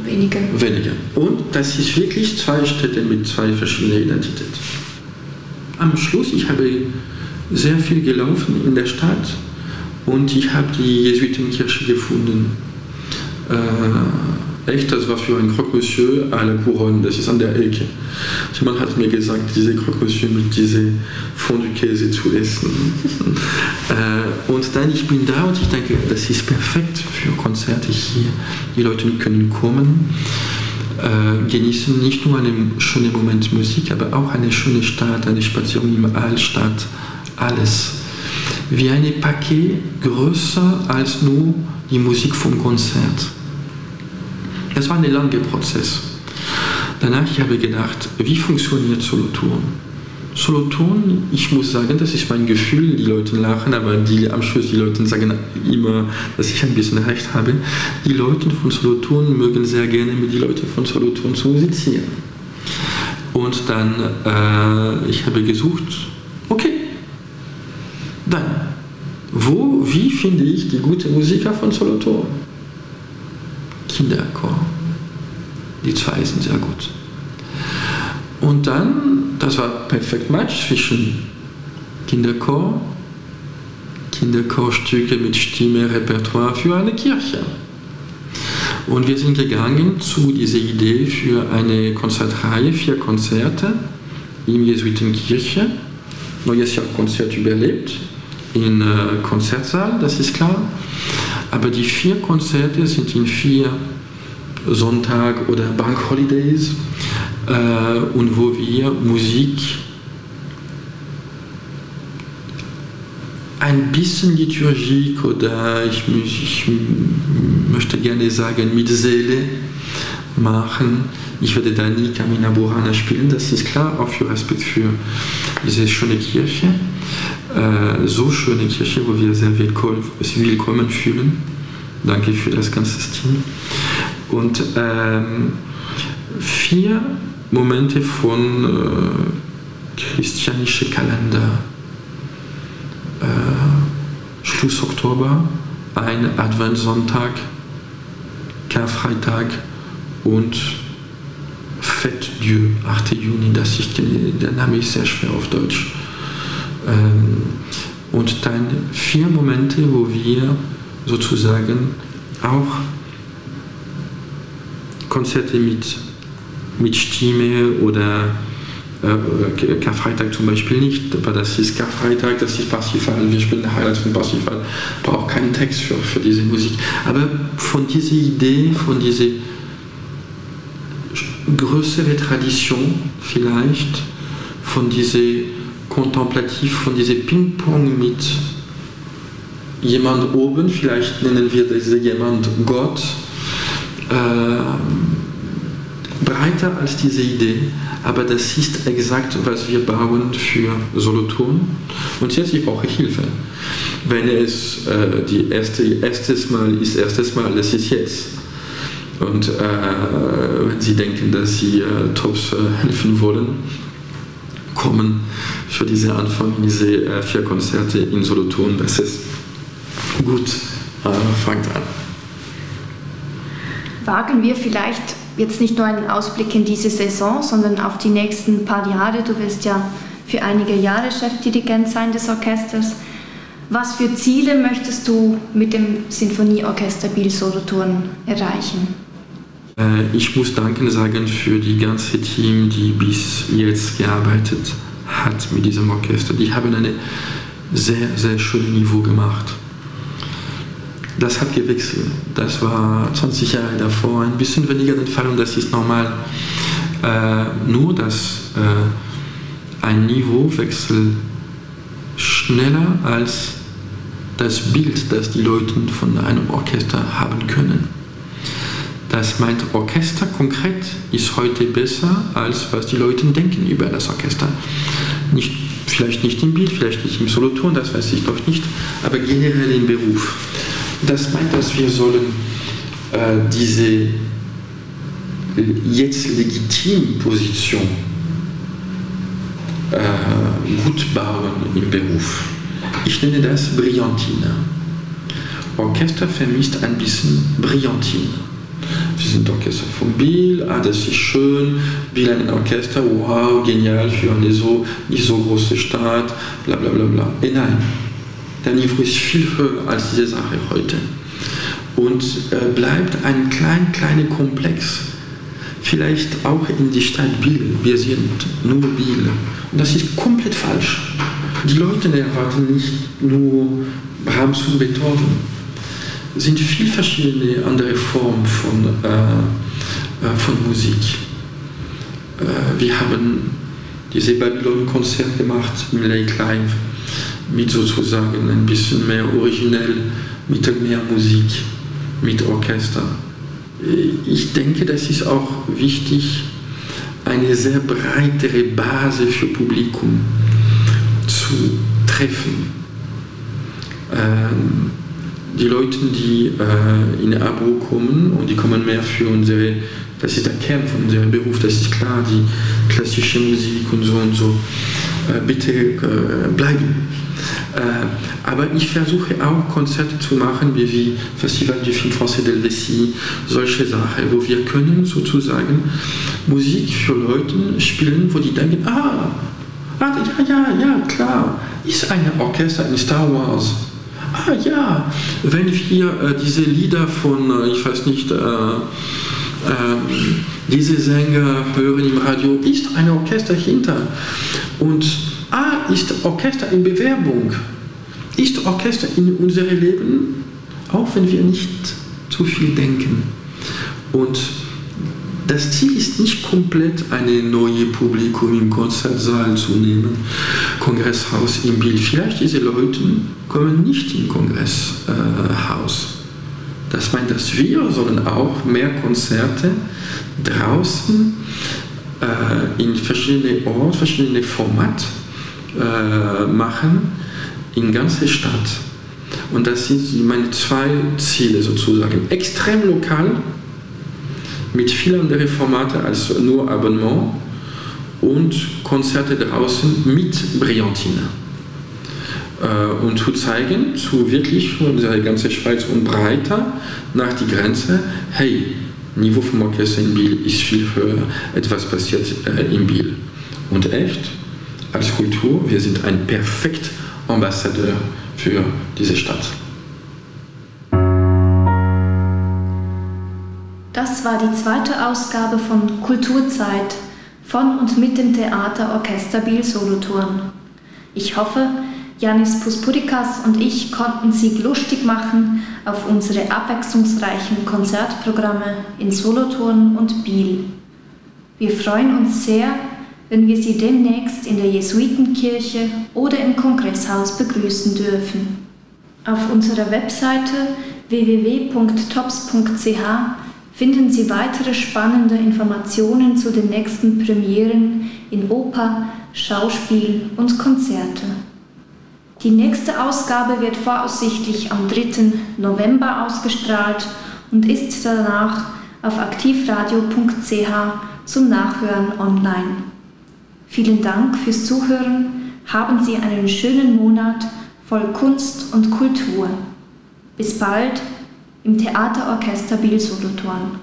Weniger. Weniger. Und das ist wirklich zwei Städte mit zwei verschiedenen Identitäten. Am Schluss, ich habe sehr viel gelaufen in der Stadt und ich habe die Jesuitenkirche gefunden. Äh, echt, das war für ein Croque Monsieur à la Couronne, das ist an der Ecke. Jemand hat mir gesagt, diese Croque Monsieur mit diesem Fondue-Käse zu essen. äh, und dann, ich bin da und ich denke, das ist perfekt für Konzerte hier. Die Leute können kommen, äh, genießen nicht nur einen schönen Moment Musik, aber auch eine schöne Stadt, eine Spazierung im Altstadt, alles wie ein Paket größer als nur die Musik vom Konzert. Das war ein langer Prozess. Danach habe ich gedacht, wie funktioniert Solothurn? Solothurn, ich muss sagen, das ist mein Gefühl, die Leute lachen, aber die, am Schluss die Leute sagen immer, dass ich ein bisschen recht habe. Die Leute von Solothurn mögen sehr gerne mit den Leuten von Solothurn zu musizieren. Und dann, äh, ich habe gesucht, okay, dann, wo, wie finde ich die gute Musiker von Solothurn? Kinderchor. Die zwei sind sehr gut. Und dann, das war perfekt Match zwischen Kinderchor, Kinderchorstücke mit Stimme, Repertoire für eine Kirche. Und wir sind gegangen zu dieser Idee für eine Konzertreihe, vier Konzerte in Jesuitenkirche. Neues Jahr Konzert überlebt, in äh, Konzertsaal, das ist klar. Aber die vier Konzerte sind in vier Sonntag- oder Bank-Holidays äh, und wo wir Musik ein bisschen Liturgik oder ich, ich möchte gerne sagen mit Seele machen. Ich werde da nie Camina Burana spielen, das ist klar, auch für Respekt für diese schöne Kirche. Äh, so schöne Kirche, wo wir sehr willkommen, willkommen fühlen. Danke für das ganze Team. Und ähm, vier Momente von äh, christlianischen Kalender. Äh, Schluss Oktober, ein Adventssonntag, Karfreitag und Fête Dieu, 8. Juni, das kenne, der Name ist sehr schwer auf Deutsch. Ähm, und dann vier Momente, wo wir sozusagen auch Konzerte mit, mit Stimme oder äh, Karfreitag zum Beispiel nicht, aber das ist Karfreitag, das ist Parsifal, wir spielen Highlights von Parsifal, braucht keinen Text für, für diese Musik. Aber von dieser Idee, von dieser größeren Tradition vielleicht, von dieser Kontemplativ, von diesem Ping-Pong mit jemand oben, vielleicht nennen wir diese jemand Gott, äh, breiter als diese Idee, aber das ist exakt, was wir bauen für Solothurn. Und jetzt ich brauche Hilfe. Wenn es äh, die erste erstes Mal ist, erstes Mal, das ist jetzt. Und äh, wenn Sie denken, dass Sie äh, Tops äh, helfen wollen, kommen für diesen Anfang diese äh, vier Konzerte in Solothurn. Das ist gut. Fangt an. Wagen wir vielleicht jetzt nicht nur einen Ausblick in diese Saison, sondern auf die nächsten paar Jahre. Du wirst ja für einige Jahre Chefdirigent sein des Orchesters. Was für Ziele möchtest du mit dem Sinfonieorchester Biel Solothurn erreichen? Äh, ich muss Danke sagen für die ganze Team, die bis jetzt gearbeitet hat mit diesem Orchester. Die haben ein sehr, sehr schönes Niveau gemacht. Das hat gewechselt. Das war 20 Jahre davor ein bisschen weniger der Fall und das ist normal. Äh, nur, dass äh, ein Niveau wechselt schneller als das Bild, das die Leute von einem Orchester haben können. Das meint Orchester konkret ist heute besser, als was die Leute denken über das Orchester. Nicht, vielleicht nicht im Bild, vielleicht nicht im Solothurn, das weiß ich doch nicht, aber generell im Beruf. Das meint, dass wir sollen äh, diese jetzt legitime Position äh, gut bauen im Beruf. Ich nenne das Brillantine. Orchester vermisst ein bisschen Brillantine. Wir sind Orchester von Bill, ah, das ist schön, Bill ein Orchester, wow, genial für eine so, nicht so große Stadt, bla bla bla bla. Eh nein, der Niveau ist viel höher als diese Sache heute. Und äh, bleibt ein klein, kleiner Komplex, vielleicht auch in die Stadt Biel. Wir sind nur Biel. Und das ist komplett falsch. Die Leute erwarten nicht nur Brahms und Beethoven. Sind viel verschiedene andere Formen von, äh, äh, von Musik. Äh, wir haben diese Babylon-Konzert gemacht im Lake Live mit sozusagen ein bisschen mehr originell, mit mehr Musik, mit Orchester. Ich denke, das ist auch wichtig, eine sehr breitere Basis für Publikum zu treffen. Ähm, die Leute, die äh, in Abo kommen und die kommen mehr für unsere, das ist der Kern von unserem Beruf, das ist klar, die klassische Musik und so und so, äh, bitte äh, bleiben. Äh, aber ich versuche auch Konzerte zu machen, wie, Festival du Film Français d'Helvetie, solche Sachen, wo wir können sozusagen Musik für Leute spielen, wo die denken, ah, ah ja, ja, ja, klar, ist ein Orchester in Star Wars. Ah ja, wenn wir äh, diese Lieder von, äh, ich weiß nicht, äh, diese Sänger hören im Radio, ist ein Orchester hinter. Und ah, ist Orchester in Bewerbung. Ist Orchester in unserem Leben, auch wenn wir nicht zu viel denken. Und das Ziel ist nicht komplett eine neue Publikum im Konzertsaal zu nehmen, Kongresshaus im Bild. Vielleicht diese Leute kommen nicht im Kongresshaus. Das meint, dass wir sollen auch mehr Konzerte draußen äh, in verschiedene Orte, verschiedene Formate äh, machen, in ganze Stadt. Und das sind meine zwei Ziele sozusagen. Extrem lokal, mit vielen anderen Formaten als nur Abonnement und Konzerte draußen mit Brillantine. Äh, und zu zeigen, zu wirklich unsere ganze Schweiz und breiter nach die Grenze, hey, Niveau vom Orchester in Biel ist viel höher, etwas passiert äh, in Biel. Und echt, als Kultur, wir sind ein perfekt Ambassadeur für diese Stadt. Das war die zweite Ausgabe von Kulturzeit von und mit dem Theaterorchester Biel Solothurn. Ich hoffe, Janis Puspurikas und ich konnten Sie lustig machen auf unsere abwechslungsreichen Konzertprogramme in Solothurn und Biel. Wir freuen uns sehr, wenn wir Sie demnächst in der Jesuitenkirche oder im Kongresshaus begrüßen dürfen. Auf unserer Webseite www.tops.ch finden Sie weitere spannende Informationen zu den nächsten Premieren in Oper, Schauspiel und Konzerte. Die nächste Ausgabe wird voraussichtlich am 3. November ausgestrahlt und ist danach auf aktivradio.ch zum Nachhören online. Vielen Dank fürs Zuhören. Haben Sie einen schönen Monat voll Kunst und Kultur. Bis bald im Theaterorchester Biel Solothurn.